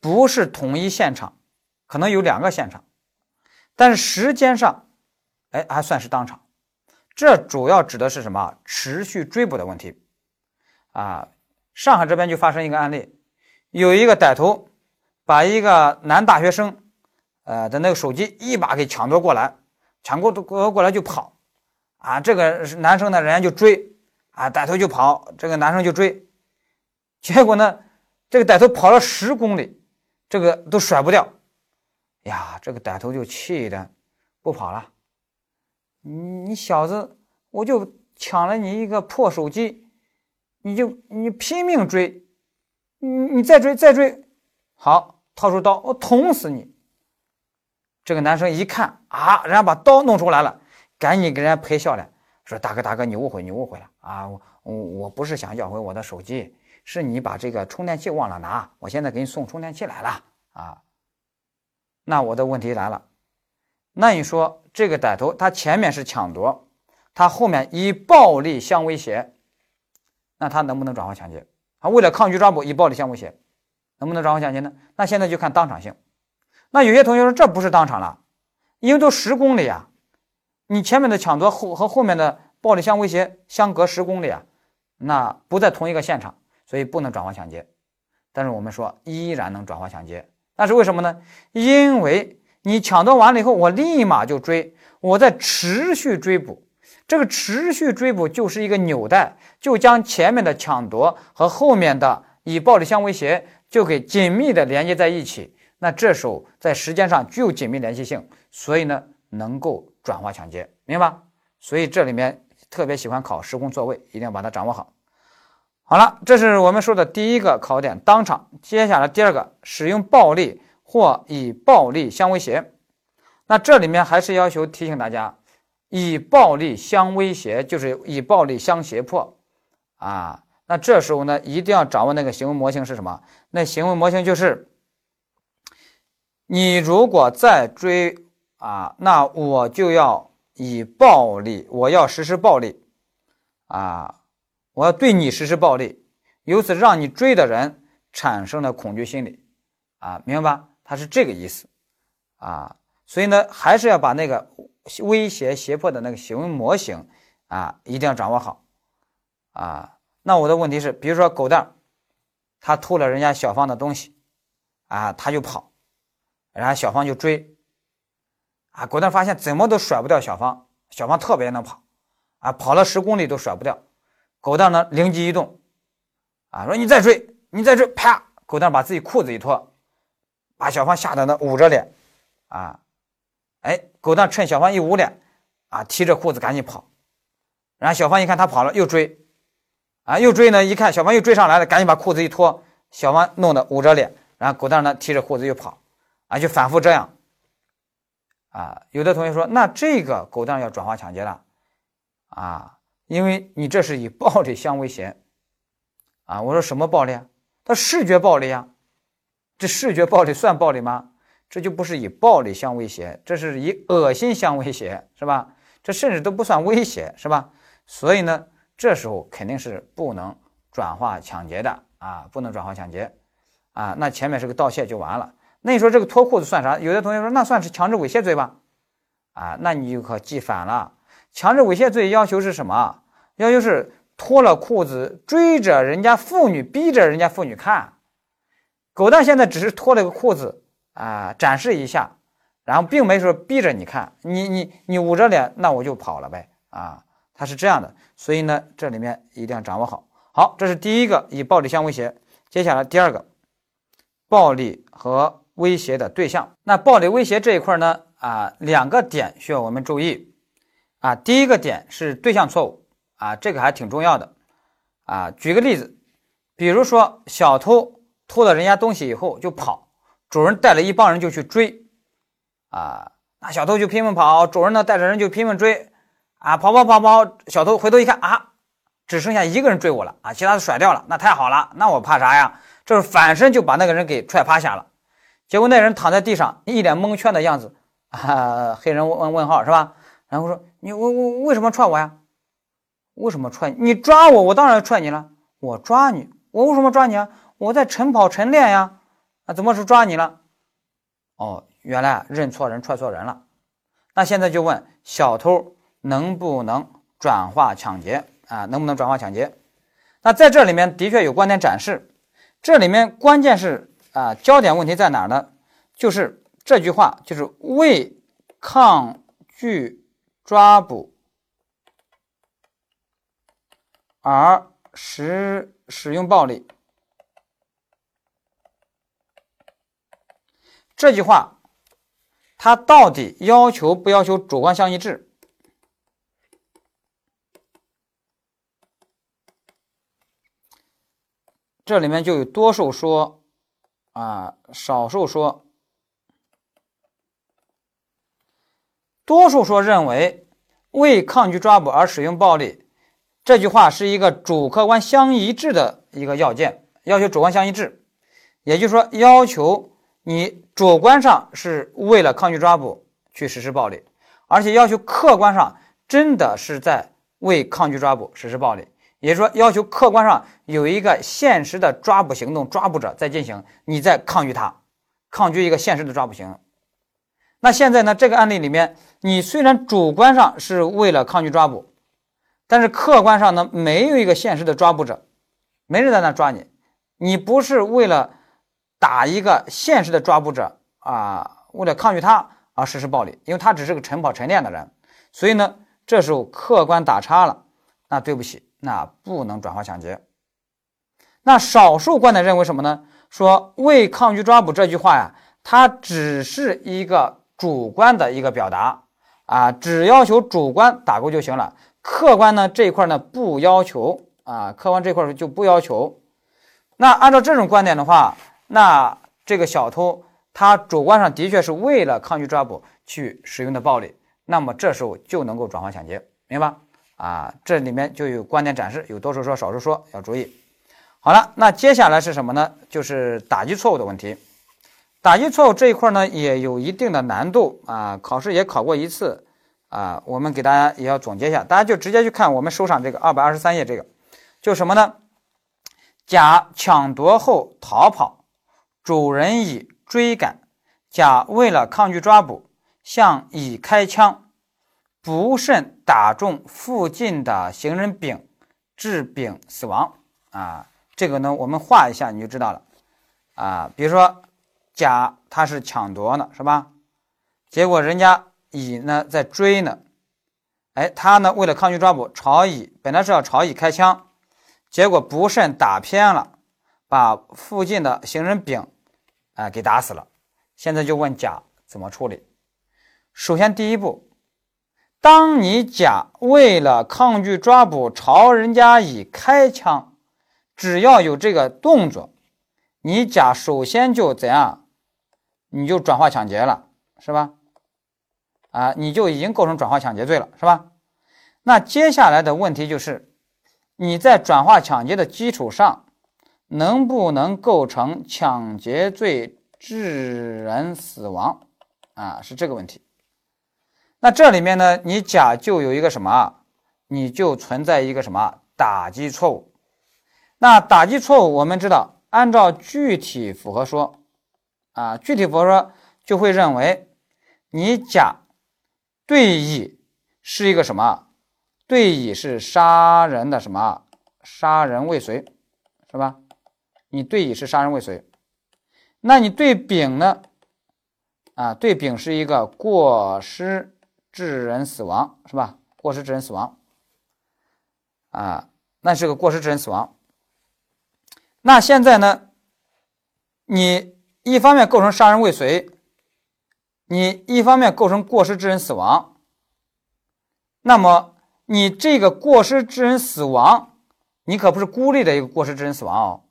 不是统一现场，可能有两个现场，但是时间上，哎，还算是当场。这主要指的是什么？持续追捕的问题啊。上海这边就发生一个案例，有一个歹徒把一个男大学生，呃的那个手机一把给抢夺过来，抢过夺过来就跑，啊，这个男生呢，人家就追。啊，歹徒就跑，这个男生就追，结果呢，这个歹徒跑了十公里，这个都甩不掉，呀，这个歹徒就气的不跑了。你你小子，我就抢了你一个破手机，你就你拼命追，你你再追再追，好，掏出刀，我捅死你。这个男生一看啊，人家把刀弄出来了，赶紧给人家赔笑脸。说大哥大哥，你误会你误会了啊！我我我不是想要回我的手机，是你把这个充电器忘了拿，我现在给你送充电器来了啊。那我的问题来了，那你说这个歹徒他前面是抢夺，他后面以暴力相威胁，那他能不能转化抢劫？啊，为了抗拒抓捕，以暴力相威胁，能不能转化抢劫呢？那现在就看当场性。那有些同学说这不是当场了，因为都十公里啊。你前面的抢夺后和后面的暴力相威胁相隔十公里啊，那不在同一个现场，所以不能转化抢劫。但是我们说依然能转化抢劫，那是为什么呢？因为你抢夺完了以后，我立马就追，我在持续追捕，这个持续追捕就是一个纽带，就将前面的抢夺和后面的以暴力相威胁就给紧密的连接在一起。那这时候在时间上具有紧密联系性，所以呢能够。转化抢劫，明白？所以这里面特别喜欢考时空错位，一定要把它掌握好。好了，这是我们说的第一个考点，当场。接下来第二个，使用暴力或以暴力相威胁。那这里面还是要求提醒大家，以暴力相威胁就是以暴力相胁迫啊。那这时候呢，一定要掌握那个行为模型是什么？那行为模型就是，你如果再追。啊，那我就要以暴力，我要实施暴力，啊，我要对你实施暴力，由此让你追的人产生了恐惧心理，啊，明白吧？他是这个意思，啊，所以呢，还是要把那个威胁胁迫的那个行为模型，啊，一定要掌握好，啊，那我的问题是，比如说狗蛋，他偷了人家小芳的东西，啊，他就跑，然后小芳就追。啊，狗蛋发现怎么都甩不掉小芳，小芳特别能跑，啊，跑了十公里都甩不掉。狗蛋呢灵机一动，啊，说你再追，你再追，啪，狗蛋把自己裤子一脱，把小芳吓得那捂着脸，啊，哎，狗蛋趁小芳一捂脸，啊，提着裤子赶紧跑，然后小芳一看他跑了，又追，啊，又追呢，一看小芳又追上来了，赶紧把裤子一脱，小芳弄得捂着脸，然后狗蛋呢提着裤子又跑，啊，就反复这样。啊，有的同学说，那这个狗蛋要转化抢劫了，啊，因为你这是以暴力相威胁，啊，我说什么暴力啊？他视觉暴力啊，这视觉暴力算暴力吗？这就不是以暴力相威胁，这是以恶心相威胁，是吧？这甚至都不算威胁，是吧？所以呢，这时候肯定是不能转化抢劫的啊，不能转化抢劫，啊，那前面是个盗窃就完了。那你说这个脱裤子算啥？有的同学说那算是强制猥亵罪吧？啊，那你就可记反了。强制猥亵罪要求是什么？要求是脱了裤子追着人家妇女，逼着人家妇女看。狗蛋现在只是脱了个裤子啊展示一下，然后并没说逼着你看，你你你捂着脸，那我就跑了呗啊，他是这样的，所以呢，这里面一定要掌握好。好，这是第一个以暴力相威胁，接下来第二个，暴力和威胁的对象。那暴力威胁这一块呢，啊，两个点需要我们注意啊，第一个点是对象错误啊，这个还挺重要的啊。举个例子，比如说小偷。偷了人家东西以后就跑，主人带了一帮人就去追，啊，那小偷就拼命跑，主人呢带着人就拼命追，啊，跑跑跑跑，小偷回头一看啊，只剩下一个人追我了啊，其他的甩掉了，那太好了，那我怕啥呀？这是反身就把那个人给踹趴下了，结果那人躺在地上一脸蒙圈的样子，啊，黑人问问号是吧？然后说你为为为什么踹我呀？为什么踹你？你抓我，我当然踹你了，我抓你，我为什么抓你啊？我在晨跑晨练呀，啊，怎么是抓你了？哦，原来认错人踹错人了。那现在就问小偷能不能转化抢劫啊？能不能转化抢劫？那在这里面的确有观点展示，这里面关键是啊，焦点问题在哪儿呢？就是这句话，就是为抗拒抓捕而使使用暴力。这句话，它到底要求不要求主观相一致？这里面就有多数说，啊，少数说，多数说认为为抗拒抓捕而使用暴力，这句话是一个主客观相一致的一个要件，要求主观相一致，也就是说要求。你主观上是为了抗拒抓捕去实施暴力，而且要求客观上真的是在为抗拒抓捕实施暴力，也就是说要求客观上有一个现实的抓捕行动，抓捕者在进行，你在抗拒他，抗拒一个现实的抓捕行动。那现在呢？这个案例里面，你虽然主观上是为了抗拒抓捕，但是客观上呢没有一个现实的抓捕者，没人在那抓你，你不是为了。打一个现实的抓捕者啊，为了抗拒他而实施暴力，因为他只是个晨跑晨练的人，所以呢，这时候客观打叉了，那对不起，那不能转化抢劫。那少数观点认为什么呢？说为抗拒抓捕这句话呀，它只是一个主观的一个表达啊，只要求主观打勾就行了，客观呢这一块呢不要求啊，客观这块就不要求。那按照这种观点的话。那这个小偷他主观上的确是为了抗拒抓捕去使用的暴力，那么这时候就能够转化抢劫，明白？啊，这里面就有观点展示，有多数说、少数说，要注意。好了，那接下来是什么呢？就是打击错误的问题。打击错误这一块呢，也有一定的难度啊，考试也考过一次啊。我们给大家也要总结一下，大家就直接去看我们书上这个二百二十三页这个，就什么呢？甲抢夺后逃跑。主人乙追赶，甲为了抗拒抓捕，向乙开枪，不慎打中附近的行人丙，致丙死亡。啊，这个呢，我们画一下你就知道了。啊，比如说甲他是抢夺呢，是吧？结果人家乙呢在追呢，哎，他呢为了抗拒抓捕，朝乙本来是要朝乙开枪，结果不慎打偏了，把附近的行人丙。啊，给打死了。现在就问甲怎么处理？首先，第一步，当你甲为了抗拒抓捕朝人家乙开枪，只要有这个动作，你甲首先就怎样？你就转化抢劫了，是吧？啊，你就已经构成转化抢劫罪了，是吧？那接下来的问题就是，你在转化抢劫的基础上。能不能构成抢劫罪致人死亡啊？是这个问题。那这里面呢，你甲就有一个什么？你就存在一个什么打击错误？那打击错误，我们知道，按照具体符合说啊，具体符合说就会认为你甲对乙是一个什么？对乙是杀人的什么？杀人未遂，是吧？你对乙是杀人未遂，那你对丙呢？啊，对丙是一个过失致人死亡，是吧？过失致人死亡，啊，那是个过失致人死亡。那现在呢，你一方面构成杀人未遂，你一方面构成过失致人死亡，那么你这个过失致人死亡，你可不是孤立的一个过失致人死亡哦，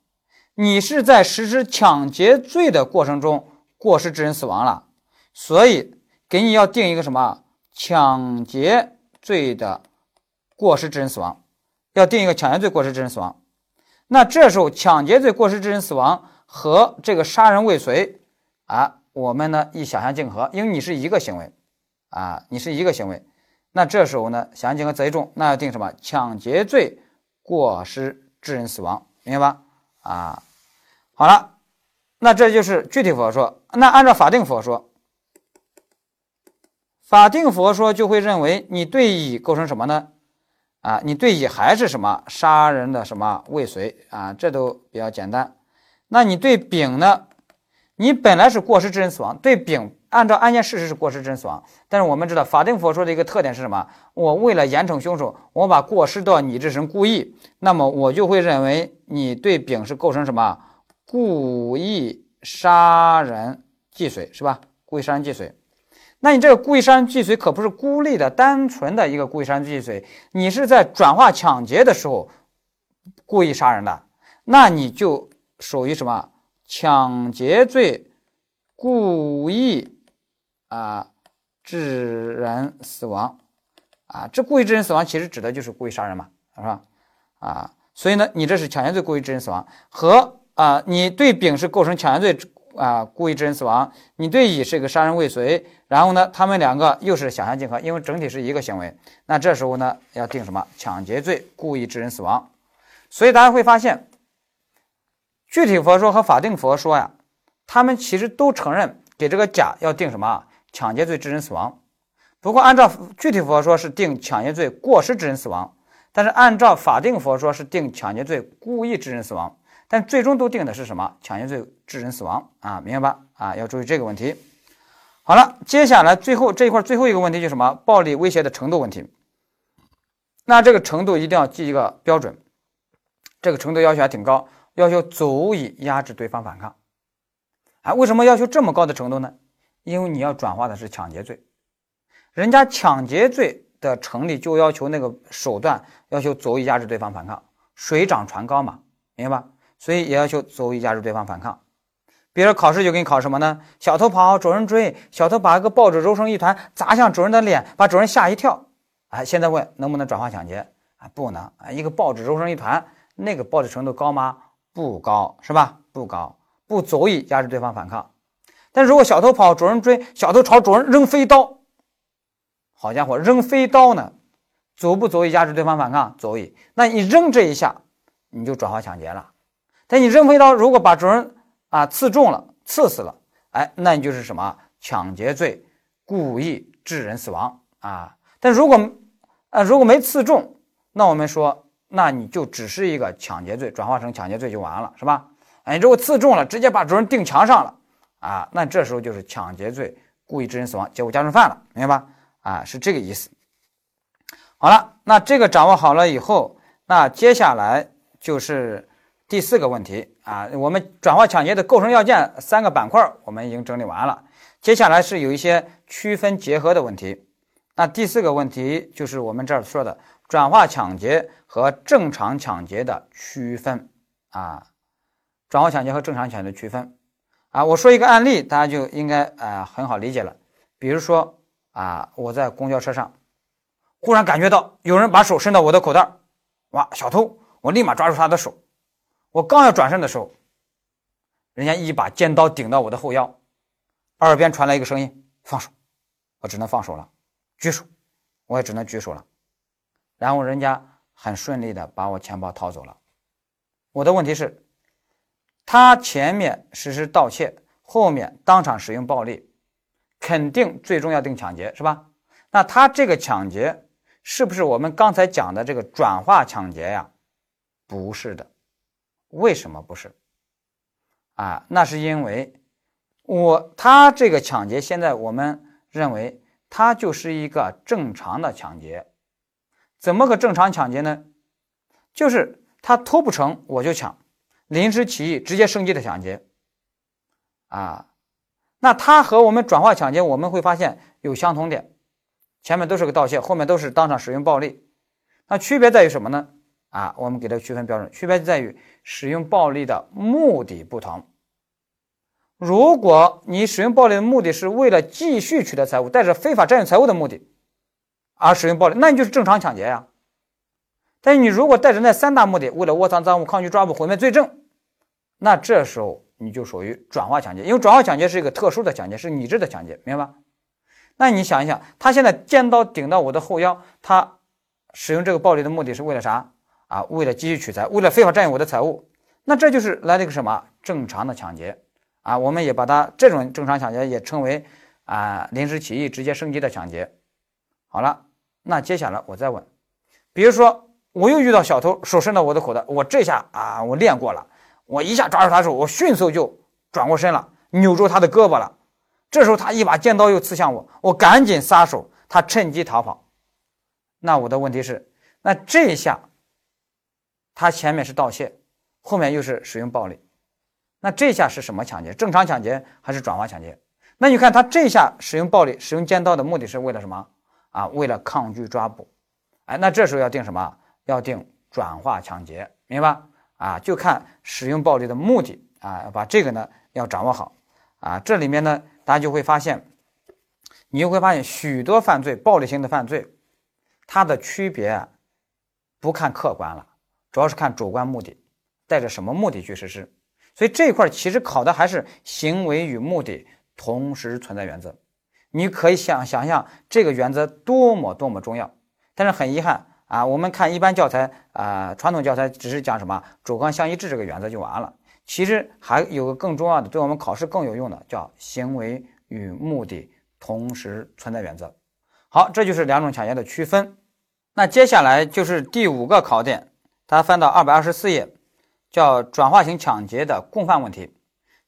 你是在实施抢劫罪的过程中过失致人死亡了。所以，给你要定一个什么抢劫罪的过失致人死亡，要定一个抢劫罪过失致人死亡。那这时候，抢劫罪过失致人死亡和这个杀人未遂啊，我们呢一想象竞合，因为你是一个行为啊，你是一个行为。那这时候呢，想象竞合择一重，那要定什么抢劫罪过失致人死亡，明白吧？啊，好了，那这就是具体复合说。那按照法定复合说。法定复合说就会认为你对乙构成什么呢？啊，你对乙还是什么杀人的什么未遂啊？这都比较简单。那你对丙呢？你本来是过失致人死亡，对丙按照案件事实是过失致人死亡。但是我们知道法定复合说的一个特点是什么？我为了严惩凶手，我把过失都要拟制成故意，那么我就会认为你对丙是构成什么故意杀人既遂是吧？故意杀人既遂。那你这个故意杀人既遂可不是孤立的、单纯的一个故意杀人既遂，你是在转化抢劫的时候故意杀人的，那你就属于什么抢劫罪故意啊致人死亡啊？这故意致人死亡其实指的就是故意杀人嘛，是吧？啊，所以呢，你这是抢劫罪故意致人死亡和啊，你对丙是构成抢劫罪。啊，故意致人死亡，你对乙是一个杀人未遂，然后呢，他们两个又是想象竞合，因为整体是一个行为，那这时候呢，要定什么？抢劫罪故意致人死亡。所以大家会发现，具体佛说和法定佛说呀，他们其实都承认给这个甲要定什么？抢劫罪致人死亡。不过按照具体佛说是定抢劫罪过失致人死亡，但是按照法定佛说是定抢劫罪故意致人死亡。但最终都定的是什么？抢劫罪致人死亡啊，明白吧？啊，要注意这个问题。好了，接下来最后这一块最后一个问题就是什么？暴力威胁的程度问题。那这个程度一定要记一个标准，这个程度要求还挺高，要求足以压制对方反抗。啊，为什么要求这么高的程度呢？因为你要转化的是抢劫罪，人家抢劫罪的成立就要求那个手段要求足以压制对方反抗，水涨船高嘛，明白吧？所以也要求足以压制对方反抗，比如说考试就给你考什么呢？小偷跑，主人追，小偷把一个报纸揉成一团砸向主人的脸，把主人吓一跳。哎，现在问能不能转化抢劫？啊，不能啊！一个报纸揉成一团，那个报纸程度高吗？不高，是吧？不高，不足以压制对方反抗。但如果小偷跑，主人追，小偷朝主人扔飞刀，好家伙，扔飞刀呢，足不足以压制对方反抗？足以。那你扔这一下，你就转化抢劫了。但你扔飞刀，如果把主人啊刺中了，刺死了，哎，那你就是什么抢劫罪，故意致人死亡啊。但如果啊如果没刺中，那我们说，那你就只是一个抢劫罪，转化成抢劫罪就完了，是吧？哎，如果刺中了，直接把主人钉墙上了啊，那这时候就是抢劫罪，故意致人死亡，结果加重犯了，明白吧？啊，是这个意思。好了，那这个掌握好了以后，那接下来就是。第四个问题啊，我们转化抢劫的构成要件三个板块我们已经整理完了，接下来是有一些区分结合的问题。那第四个问题就是我们这儿说的转化抢劫和正常抢劫的区分啊，转化抢劫和正常抢劫的区分啊，我说一个案例，大家就应该啊很好理解了。比如说啊，我在公交车上，忽然感觉到有人把手伸到我的口袋，哇，小偷，我立马抓住他的手。我刚要转身的时候，人家一把尖刀顶到我的后腰，耳边传来一个声音：“放手！”我只能放手了，举手，我也只能举手了。然后人家很顺利的把我钱包掏走了。我的问题是，他前面实施盗窃，后面当场使用暴力，肯定最终要定抢劫，是吧？那他这个抢劫是不是我们刚才讲的这个转化抢劫呀？不是的。为什么不是？啊，那是因为我他这个抢劫，现在我们认为他就是一个正常的抢劫。怎么个正常抢劫呢？就是他偷不成我就抢，临时起意直接升级的抢劫。啊，那他和我们转化抢劫，我们会发现有相同点，前面都是个盗窃，后面都是当场使用暴力。那区别在于什么呢？啊，我们给它区分标准，区别在于使用暴力的目的不同。如果你使用暴力的目的是为了继续取得财物，带着非法占有财物的目的而使用暴力，那你就是正常抢劫呀。但是你如果带着那三大目的，为了窝藏赃物、抗拒抓捕、毁灭罪证，那这时候你就属于转化抢劫，因为转化抢劫是一个特殊的抢劫，是拟制的抢劫，明白吧？那你想一想，他现在尖刀顶到我的后腰，他使用这个暴力的目的是为了啥啊？为了继续取财，为了非法占有我的财物，那这就是来了一个什么正常的抢劫。啊，我们也把它这种正常抢劫也称为啊临时起意直接升级的抢劫。好了，那接下来我再问，比如说我又遇到小偷手伸到我的口袋，我这下啊我练过了，我一下抓住他手，我迅速就转过身了，扭住他的胳膊了。这时候他一把尖刀又刺向我，我赶紧撒手，他趁机逃跑。那我的问题是，那这一下他前面是盗窃，后面又是使用暴力。那这下是什么抢劫？正常抢劫还是转化抢劫？那你看他这下使用暴力、使用尖刀的目的是为了什么啊？为了抗拒抓捕。哎，那这时候要定什么？要定转化抢劫，明白？啊，就看使用暴力的目的啊，把这个呢要掌握好啊。这里面呢，大家就会发现，你就会发现许多犯罪、暴力性的犯罪，它的区别不看客观了，主要是看主观目的，带着什么目的去实施。所以这一块其实考的还是行为与目的同时存在原则。你可以想想象这个原则多么多么重要。但是很遗憾啊，我们看一般教材啊，传统教材只是讲什么主观相一致这个原则就完了。其实还有个更重要的，对我们考试更有用的，叫行为与目的同时存在原则。好，这就是两种抢劫的区分。那接下来就是第五个考点，他翻到二百二十四页。叫转化型抢劫的共犯问题，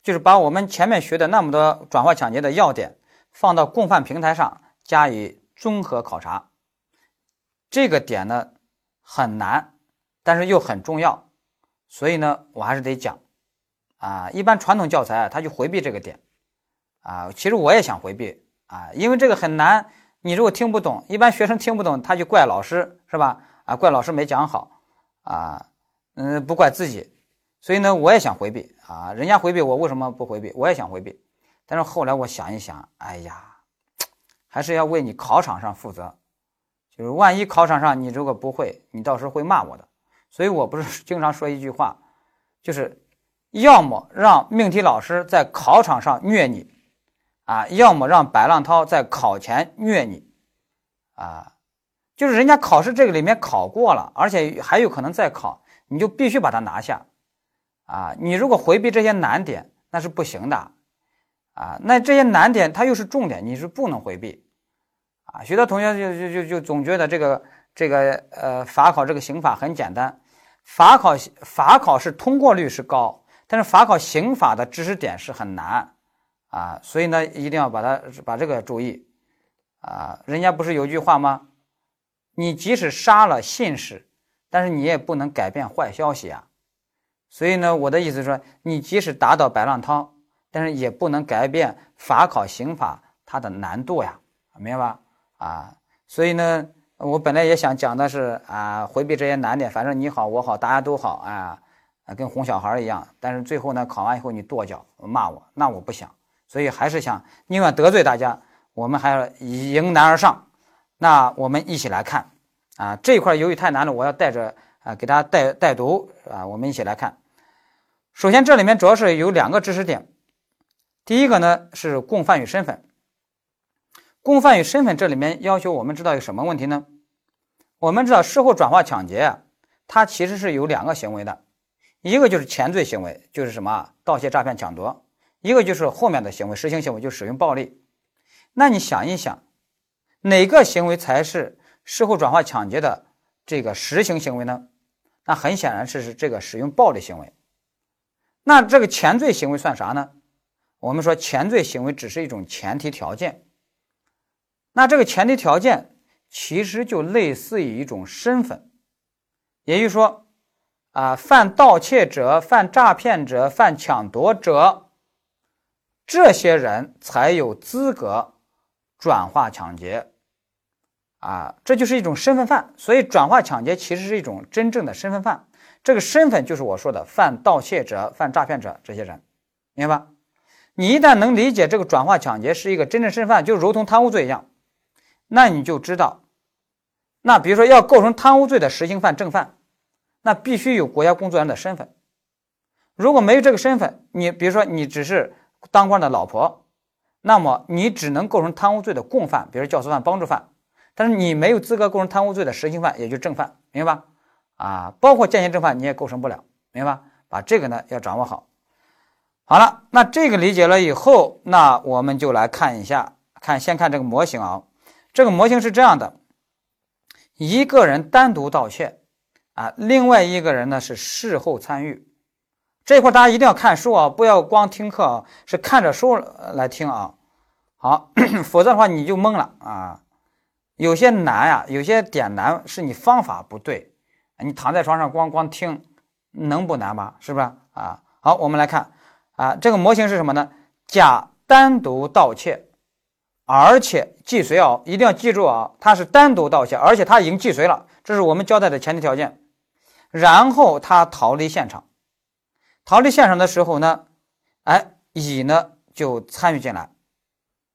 就是把我们前面学的那么多转化抢劫的要点放到共犯平台上加以综合考察。这个点呢很难，但是又很重要，所以呢我还是得讲。啊，一般传统教材啊他就回避这个点。啊，其实我也想回避啊，因为这个很难。你如果听不懂，一般学生听不懂，他就怪老师是吧？啊，怪老师没讲好啊，嗯，不怪自己。所以呢，我也想回避啊，人家回避我为什么不回避？我也想回避，但是后来我想一想，哎呀，还是要为你考场上负责，就是万一考场上你如果不会，你到时候会骂我的。所以我不是经常说一句话，就是要么让命题老师在考场上虐你，啊，要么让白浪涛在考前虐你，啊，就是人家考试这个里面考过了，而且还有可能再考，你就必须把它拿下。啊，你如果回避这些难点，那是不行的，啊，那这些难点它又是重点，你是不能回避，啊，许多同学就就就就总觉得这个这个呃法考这个刑法很简单，法考法考是通过率是高，但是法考刑法的知识点是很难，啊，所以呢一定要把它把这个注意，啊，人家不是有句话吗？你即使杀了信使，但是你也不能改变坏消息啊。所以呢，我的意思是说，你即使打倒白浪涛，但是也不能改变法考刑法它的难度呀，明白吧？啊，所以呢，我本来也想讲的是啊，回避这些难点，反正你好我好大家都好啊，跟哄小孩一样。但是最后呢，考完以后你跺脚骂我，那我不想。所以还是想宁愿得罪大家，我们还要迎难而上。那我们一起来看啊，这一块由于太难了，我要带着啊给大家带带读啊，我们一起来看。首先，这里面主要是有两个知识点。第一个呢是共犯与身份。共犯与身份这里面要求我们知道一个什么问题呢？我们知道事后转化抢劫啊，它其实是有两个行为的，一个就是前罪行为，就是什么盗窃、诈骗、抢夺；一个就是后面的行为，实行行为就使用暴力。那你想一想，哪个行为才是事后转化抢劫的这个实行行为呢？那很显然是是这个使用暴力行为。那这个前罪行为算啥呢？我们说前罪行为只是一种前提条件，那这个前提条件其实就类似于一种身份，也就是说，啊，犯盗窃者、犯诈骗者、犯抢夺者，这些人才有资格转化抢劫，啊，这就是一种身份犯。所以转化抢劫其实是一种真正的身份犯，这个身份就是我说的犯盗窃者、犯诈骗者这些人，明白吧？你一旦能理解这个转化抢劫是一个真正身份，就如同贪污罪一样，那你就知道，那比如说要构成贪污罪的实行犯正犯，那必须有国家工作人员的身份。如果没有这个身份，你比如说你只是当官的老婆，那么你只能构成贪污罪的共犯，比如教唆犯、帮助犯，但是你没有资格构成贪污罪的实行犯，也就正犯，明白吧？啊，包括间接正犯你也构成不了，明白吧？把这个呢要掌握好。好了，那这个理解了以后，那我们就来看一下，看先看这个模型啊。这个模型是这样的：一个人单独盗窃啊，另外一个人呢是事后参与。这块大家一定要看书啊，不要光听课啊，是看着书来听啊。好，否则的话你就懵了啊。有些难呀，有些点难是你方法不对。你躺在床上光光听，能不难吗？是不是啊？好，我们来看。啊，这个模型是什么呢？甲单独盗窃，而且既遂啊，一定要记住啊，他是单独盗窃，而且他已经既遂了，这是我们交代的前提条件。然后他逃离现场，逃离现场的时候呢，哎，乙呢就参与进来，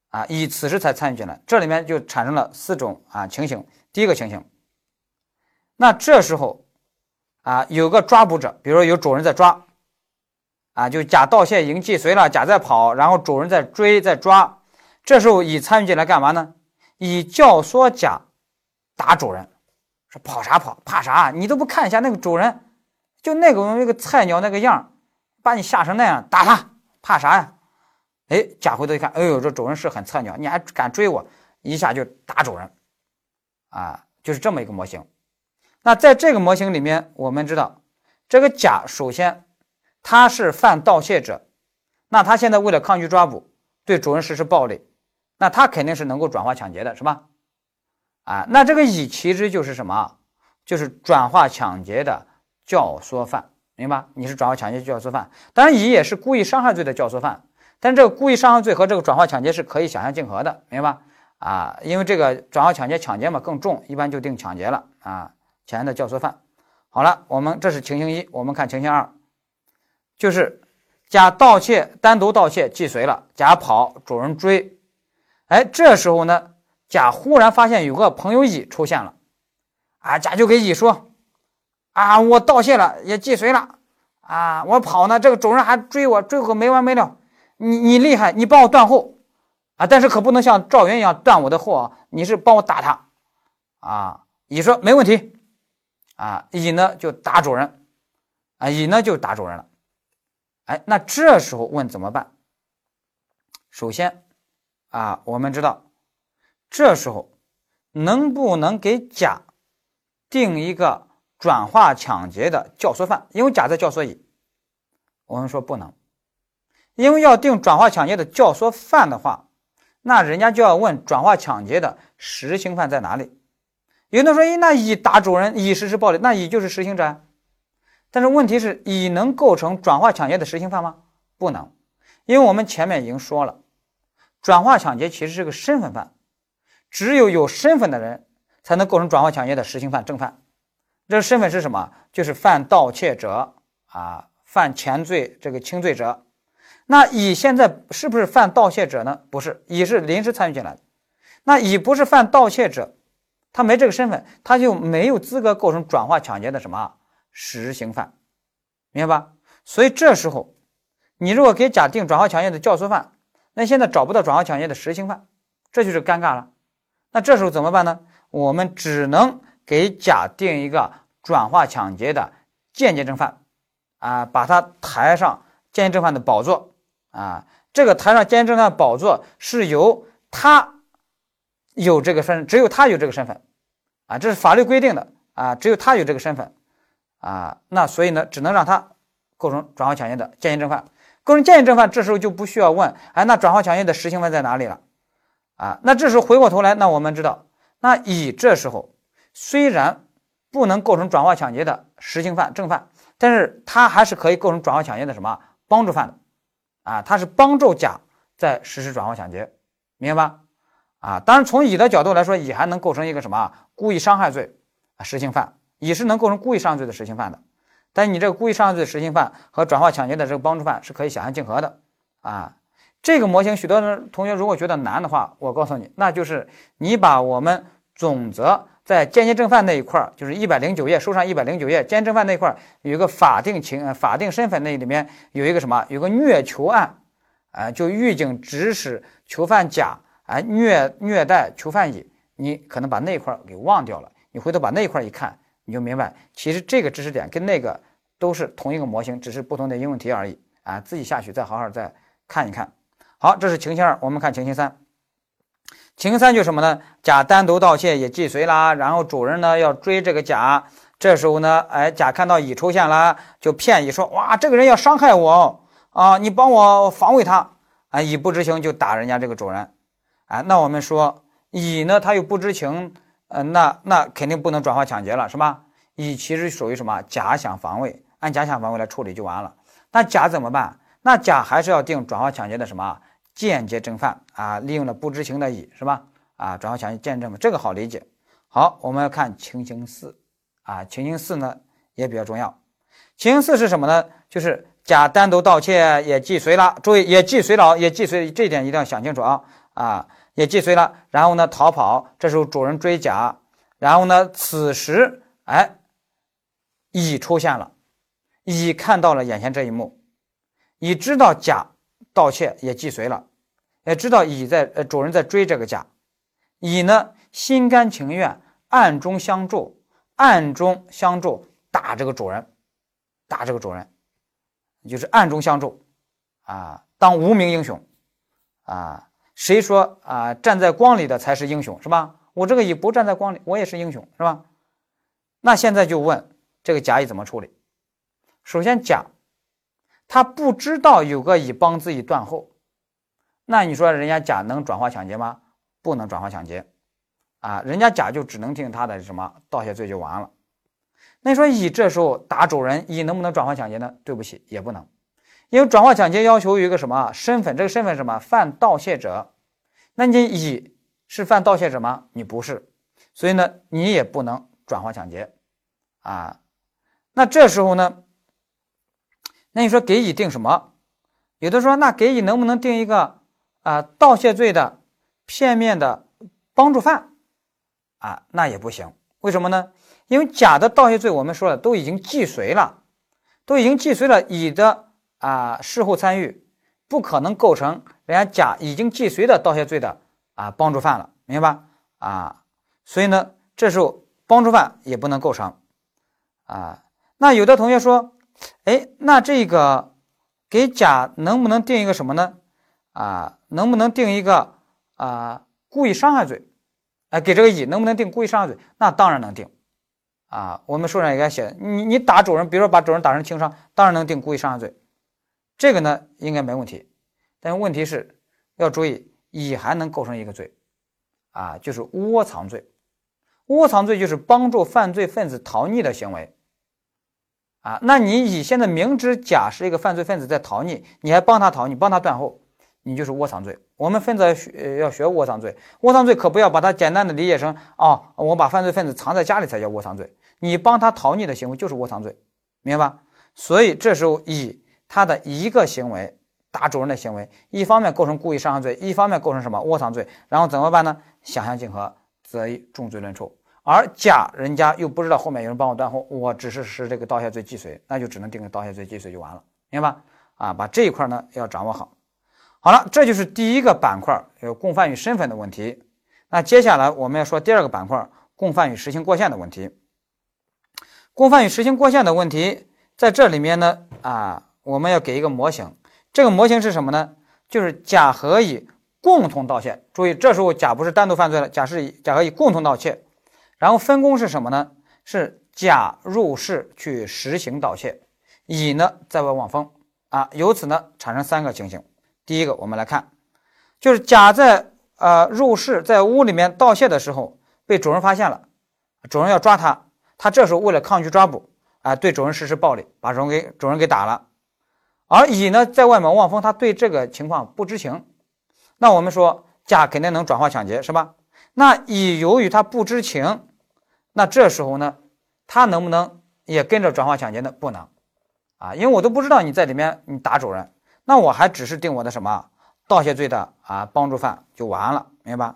啊，乙此时才参与进来，这里面就产生了四种啊情形。第一个情形，那这时候啊有个抓捕者，比如说有主人在抓。啊，就甲盗窃已经既遂了，甲在跑，然后主人在追在抓，这时候乙参与进来干嘛呢？乙教唆甲打主人，说跑啥跑，怕啥？你都不看一下那个主人，就那个那个菜鸟那个样，把你吓成那样，打他，怕啥呀？哎，甲回头一看，哎呦，这主人是很菜鸟，你还敢追我，一下就打主人，啊，就是这么一个模型。那在这个模型里面，我们知道这个甲首先。他是犯盗窃者，那他现在为了抗拒抓捕，对主人实施暴力，那他肯定是能够转化抢劫的，是吧？啊，那这个乙其实就是什么？就是转化抢劫的教唆犯，明白？你是转化抢劫教唆犯，当然乙也是故意伤害罪的教唆犯，但这个故意伤害罪和这个转化抢劫是可以想象竞合的，明白吧？啊，因为这个转化抢劫抢劫嘛更重，一般就定抢劫了啊，前的教唆犯。好了，我们这是情形一，我们看情形二。就是甲盗窃，单独盗窃既遂了，甲跑，主人追，哎，这时候呢，甲忽然发现有个朋友乙出现了，啊，甲就给乙说，啊，我盗窃了，也既遂了，啊，我跑呢，这个主人还追我，追个没完没了，你你厉害，你帮我断后，啊，但是可不能像赵云一样断我的后啊，你是帮我打他，啊，乙说没问题，啊，乙呢就打主人，啊，乙呢就打主人了。哎，那这时候问怎么办？首先，啊，我们知道，这时候能不能给甲定一个转化抢劫的教唆犯？因为甲在教唆乙，我们说不能，因为要定转化抢劫的教唆犯的话，那人家就要问转化抢劫的实行犯在哪里。有的说，哎，那乙打主人，乙实施暴力，那乙就是实行者。但是问题是，乙能构成转化抢劫的实行犯吗？不能，因为我们前面已经说了，转化抢劫其实是个身份犯，只有有身份的人才能构成转化抢劫的实行犯正犯。这身份是什么？就是犯盗窃者啊，犯前罪这个轻罪者。那乙现在是不是犯盗窃者呢？不是，乙是临时参与进来的。那乙不是犯盗窃者，他没这个身份，他就没有资格构成转化抢劫的什么？实行犯，明白吧？所以这时候，你如果给甲定转化抢劫的教唆犯，那现在找不到转化抢劫的实行犯，这就是尴尬了。那这时候怎么办呢？我们只能给甲定一个转化抢劫的间接正犯，啊，把他抬上间接正犯的宝座，啊，这个台上间接正犯宝座是由他有这个身，只有他有这个身份，啊，这是法律规定的，啊，只有他有这个身份。啊，那所以呢，只能让他构成转化抢劫的间接正犯。构成间接正犯，这时候就不需要问，哎，那转化抢劫的实行犯在哪里了？啊，那这时候回过头来，那我们知道，那乙这时候虽然不能构成转化抢劫的实行犯正犯，但是他还是可以构成转化抢劫的什么帮助犯的，啊，他是帮助甲在实施转化抢劫，明白吧？啊，当然从乙的角度来说，乙还能构成一个什么故意伤害罪啊实行犯，乙是能构成故意伤害罪的实行犯的，但你这个故意伤害罪实行犯和转化抢劫的这个帮助犯是可以想象竞合的，啊。这个模型，许多同学如果觉得难的话，我告诉你，那就是你把我们总则在间接正犯那一块儿，就是一百零九页书上一百零九页间接正犯那一块儿有一个法定情法定身份那里面有一个什么，有个虐囚案，啊，就狱警指使囚犯甲啊虐虐待囚犯乙，你可能把那一块儿给忘掉了，你回头把那一块儿一看，你就明白，其实这个知识点跟那个都是同一个模型，只是不同的应用题而已啊，自己下去再好好再看一看。好，这是情形二，我们看情形三。情形三就什么呢？甲单独盗窃也既遂啦，然后主人呢要追这个甲，这时候呢，哎，甲看到乙出现了，就骗乙说：“哇，这个人要伤害我啊，你帮我防卫他。”啊，乙不知情就打人家这个主人，啊，那我们说乙呢他又不知情，呃，那那肯定不能转化抢劫了，是吧？乙其实属于什么？假想防卫，按假想防卫来处理就完了。那甲怎么办？那甲还是要定转化抢劫的什么？间接正犯啊，利用了不知情的乙是吧？啊，转化抢劫间接正犯，这个好理解。好，我们要看情形四啊，情形四呢也比较重要。情形四是什么呢？就是甲单独盗窃也既遂了，注意也既遂了，也既遂，这一点一定要想清楚啊啊，也既遂了。然后呢逃跑，这时候主人追甲，然后呢此时哎乙出现了，乙看到了眼前这一幕，乙知道甲盗窃也既遂了。也知道乙在呃主人在追这个甲，乙呢心甘情愿暗中相助，暗中相助打这个主人，打这个主人，就是暗中相助啊，当无名英雄啊，谁说啊站在光里的才是英雄是吧？我这个乙不站在光里，我也是英雄是吧？那现在就问这个甲乙怎么处理？首先甲他不知道有个乙帮自己断后。那你说人家甲能转化抢劫吗？不能转化抢劫，啊，人家甲就只能定他的什么盗窃罪就完了。那你说乙这时候打主人，乙能不能转化抢劫呢？对不起，也不能，因为转化抢劫要求有一个什么身份？这个身份什么？犯盗窃者。那你乙是犯盗窃者吗？你不是，所以呢，你也不能转化抢劫，啊，那这时候呢，那你说给乙定什么？有的说那给乙能不能定一个？啊，盗窃罪的片面的帮助犯，啊，那也不行。为什么呢？因为甲的盗窃罪，我们说了都已经既遂了，都已经既遂了，乙的啊事后参与不可能构成人家甲已经既遂的盗窃罪的啊帮助犯了，明白吧？啊，所以呢，这时候帮助犯也不能构成。啊，那有的同学说，哎，那这个给甲能不能定一个什么呢？啊，能不能定一个啊故意伤害罪？哎，给这个乙能不能定故意伤害罪？那当然能定。啊，我们书上也该写，你你打主人，比如说把主人打成轻伤，当然能定故意伤害罪。这个呢应该没问题。但问题是要注意，乙还能构成一个罪，啊，就是窝藏罪。窝藏罪就是帮助犯罪分子逃匿的行为。啊，那你乙现在明知甲是一个犯罪分子在逃匿，你还帮他逃匿，帮他断后。你就是窝藏罪。我们分则学要学窝藏罪，窝藏罪可不要把它简单的理解成啊，我把犯罪分子藏在家里才叫窝藏罪。你帮他逃匿的行为就是窝藏罪，明白吧？所以这时候以他的一个行为打主人的行为，一方面构成故意伤害罪，一方面构成什么窝藏罪，然后怎么办呢？想象竞合，则以重罪论处。而甲人家又不知道后面有人帮我断后，我只是使这个盗窃罪既遂，那就只能定个盗窃罪既遂就完了，明白吧？啊，把这一块呢要掌握好。好了，这就是第一个板块，有共犯与身份的问题。那接下来我们要说第二个板块，共犯与实行过线的问题。共犯与实行过线的问题，在这里面呢，啊，我们要给一个模型。这个模型是什么呢？就是甲和乙共同盗窃。注意，这时候甲不是单独犯罪了，甲是甲和乙共同盗窃。然后分工是什么呢？是甲入室去实行盗窃，乙呢在外望风。啊，由此呢产生三个情形。第一个，我们来看，就是甲在呃入室在屋里面盗窃的时候被主人发现了，主人要抓他，他这时候为了抗拒抓捕啊，对主人实施暴力，把主人给主人给打了。而乙呢在外面望风，他对这个情况不知情，那我们说甲肯定能转化抢劫，是吧？那乙由于他不知情，那这时候呢，他能不能也跟着转化抢劫呢？不能。啊，因为我都不知道你在里面你打主人，那我还只是定我的什么盗窃罪的啊帮助犯就完了，明白？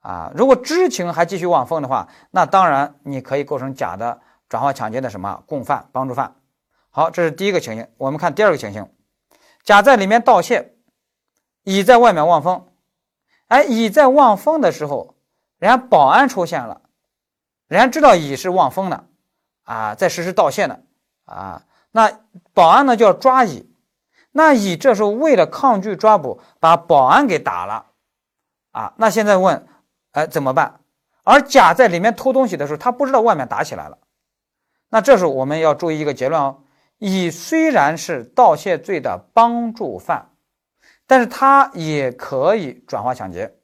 啊，如果知情还继续望风的话，那当然你可以构成甲的转化抢劫的什么共犯帮助犯。好，这是第一个情形。我们看第二个情形，甲在里面盗窃，乙在外面望风。哎，乙在望风的时候，人家保安出现了，人家知道乙是望风的啊，在实施盗窃呢啊。那保安呢就要抓乙，那乙这时候为了抗拒抓捕，把保安给打了，啊，那现在问，哎怎么办？而甲在里面偷东西的时候，他不知道外面打起来了，那这时候我们要注意一个结论哦，乙虽然是盗窃罪的帮助犯，但是他也可以转化抢劫。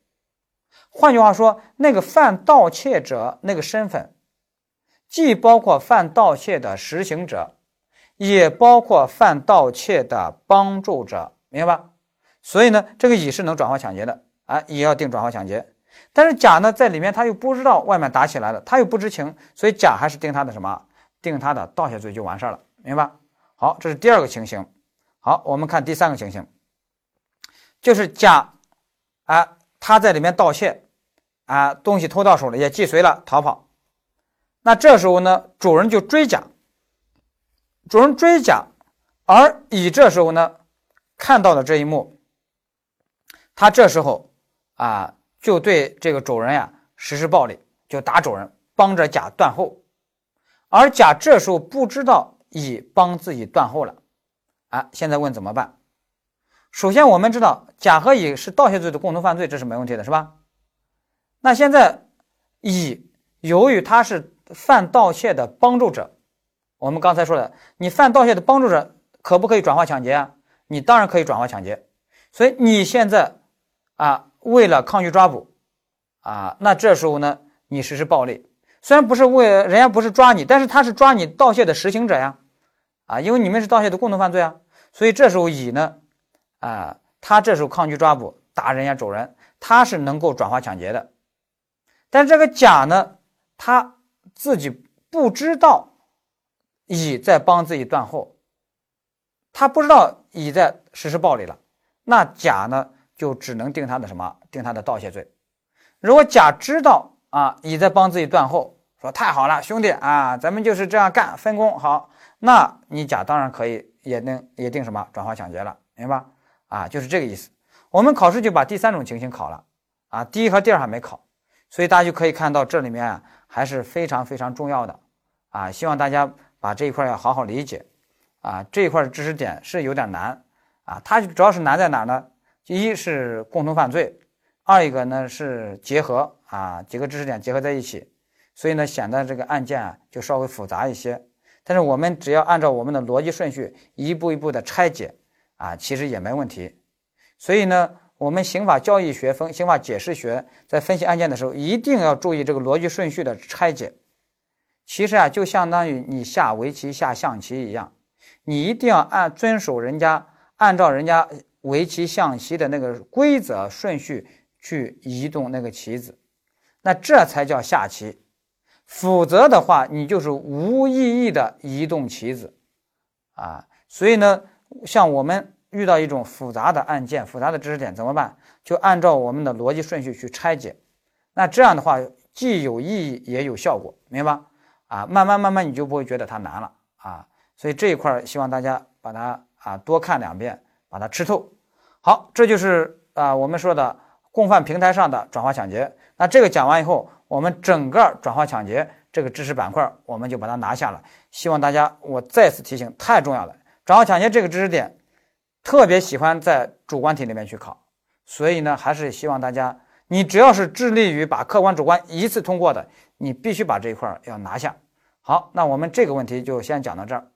换句话说，那个犯盗窃者那个身份，既包括犯盗窃的实行者。也包括犯盗窃的帮助者，明白吧？所以呢，这个乙是能转化抢劫的啊，也要定转化抢劫。但是甲呢，在里面他又不知道外面打起来了，他又不知情，所以甲还是定他的什么？定他的盗窃罪就完事儿了，明白？好，这是第二个情形。好，我们看第三个情形，就是甲啊，他在里面盗窃啊，东西偷到手了，也既遂了，逃跑。那这时候呢，主人就追甲。主人追甲，而乙这时候呢，看到了这一幕，他这时候啊，就对这个主人呀实施暴力，就打主人，帮着甲断后。而甲这时候不知道乙帮自己断后了，啊，现在问怎么办？首先我们知道甲和乙是盗窃罪的共同犯罪，这是没问题的，是吧？那现在乙由于他是犯盗窃的帮助者。我们刚才说的，你犯盗窃的帮助者可不可以转化抢劫啊？你当然可以转化抢劫。所以你现在啊，为了抗拒抓捕啊，那这时候呢，你实施暴力，虽然不是为人家不是抓你，但是他是抓你盗窃的实行者呀，啊，因为你们是盗窃的共同犯罪啊。所以这时候乙呢，啊，他这时候抗拒抓捕，打人家主人，他是能够转化抢劫的。但这个甲呢，他自己不知道。乙在帮自己断后，他不知道乙在实施暴力了，那甲呢就只能定他的什么？定他的盗窃罪。如果甲知道啊乙在帮自己断后，说太好了，兄弟啊，咱们就是这样干，分工好，那你甲当然可以也能也定什么转化抢劫了，明白？啊，就是这个意思。我们考试就把第三种情形考了啊，第一和第二还没考，所以大家就可以看到这里面啊还是非常非常重要的啊，希望大家。把这一块要好好理解，啊，这一块的知识点是有点难，啊，它主要是难在哪呢？一是共同犯罪，二一个呢是结合啊几个知识点结合在一起，所以呢显得这个案件啊就稍微复杂一些。但是我们只要按照我们的逻辑顺序一步一步的拆解，啊，其实也没问题。所以呢，我们刑法教义学分、刑法解释学在分析案件的时候，一定要注意这个逻辑顺序的拆解。其实啊，就相当于你下围棋、下象棋一样，你一定要按遵守人家按照人家围棋、象棋的那个规则顺序去移动那个棋子，那这才叫下棋。否则的话，你就是无意义的移动棋子啊。所以呢，像我们遇到一种复杂的案件、复杂的知识点怎么办？就按照我们的逻辑顺序去拆解，那这样的话既有意义也有效果，明白吧？啊，慢慢慢慢你就不会觉得它难了啊，所以这一块希望大家把它啊多看两遍，把它吃透。好，这就是啊我们说的共犯平台上的转化抢劫。那这个讲完以后，我们整个转化抢劫这个知识板块我们就把它拿下了。希望大家，我再次提醒，太重要了，转化抢劫这个知识点特别喜欢在主观题里面去考，所以呢，还是希望大家，你只要是致力于把客观主观一次通过的。你必须把这一块要拿下。好，那我们这个问题就先讲到这儿。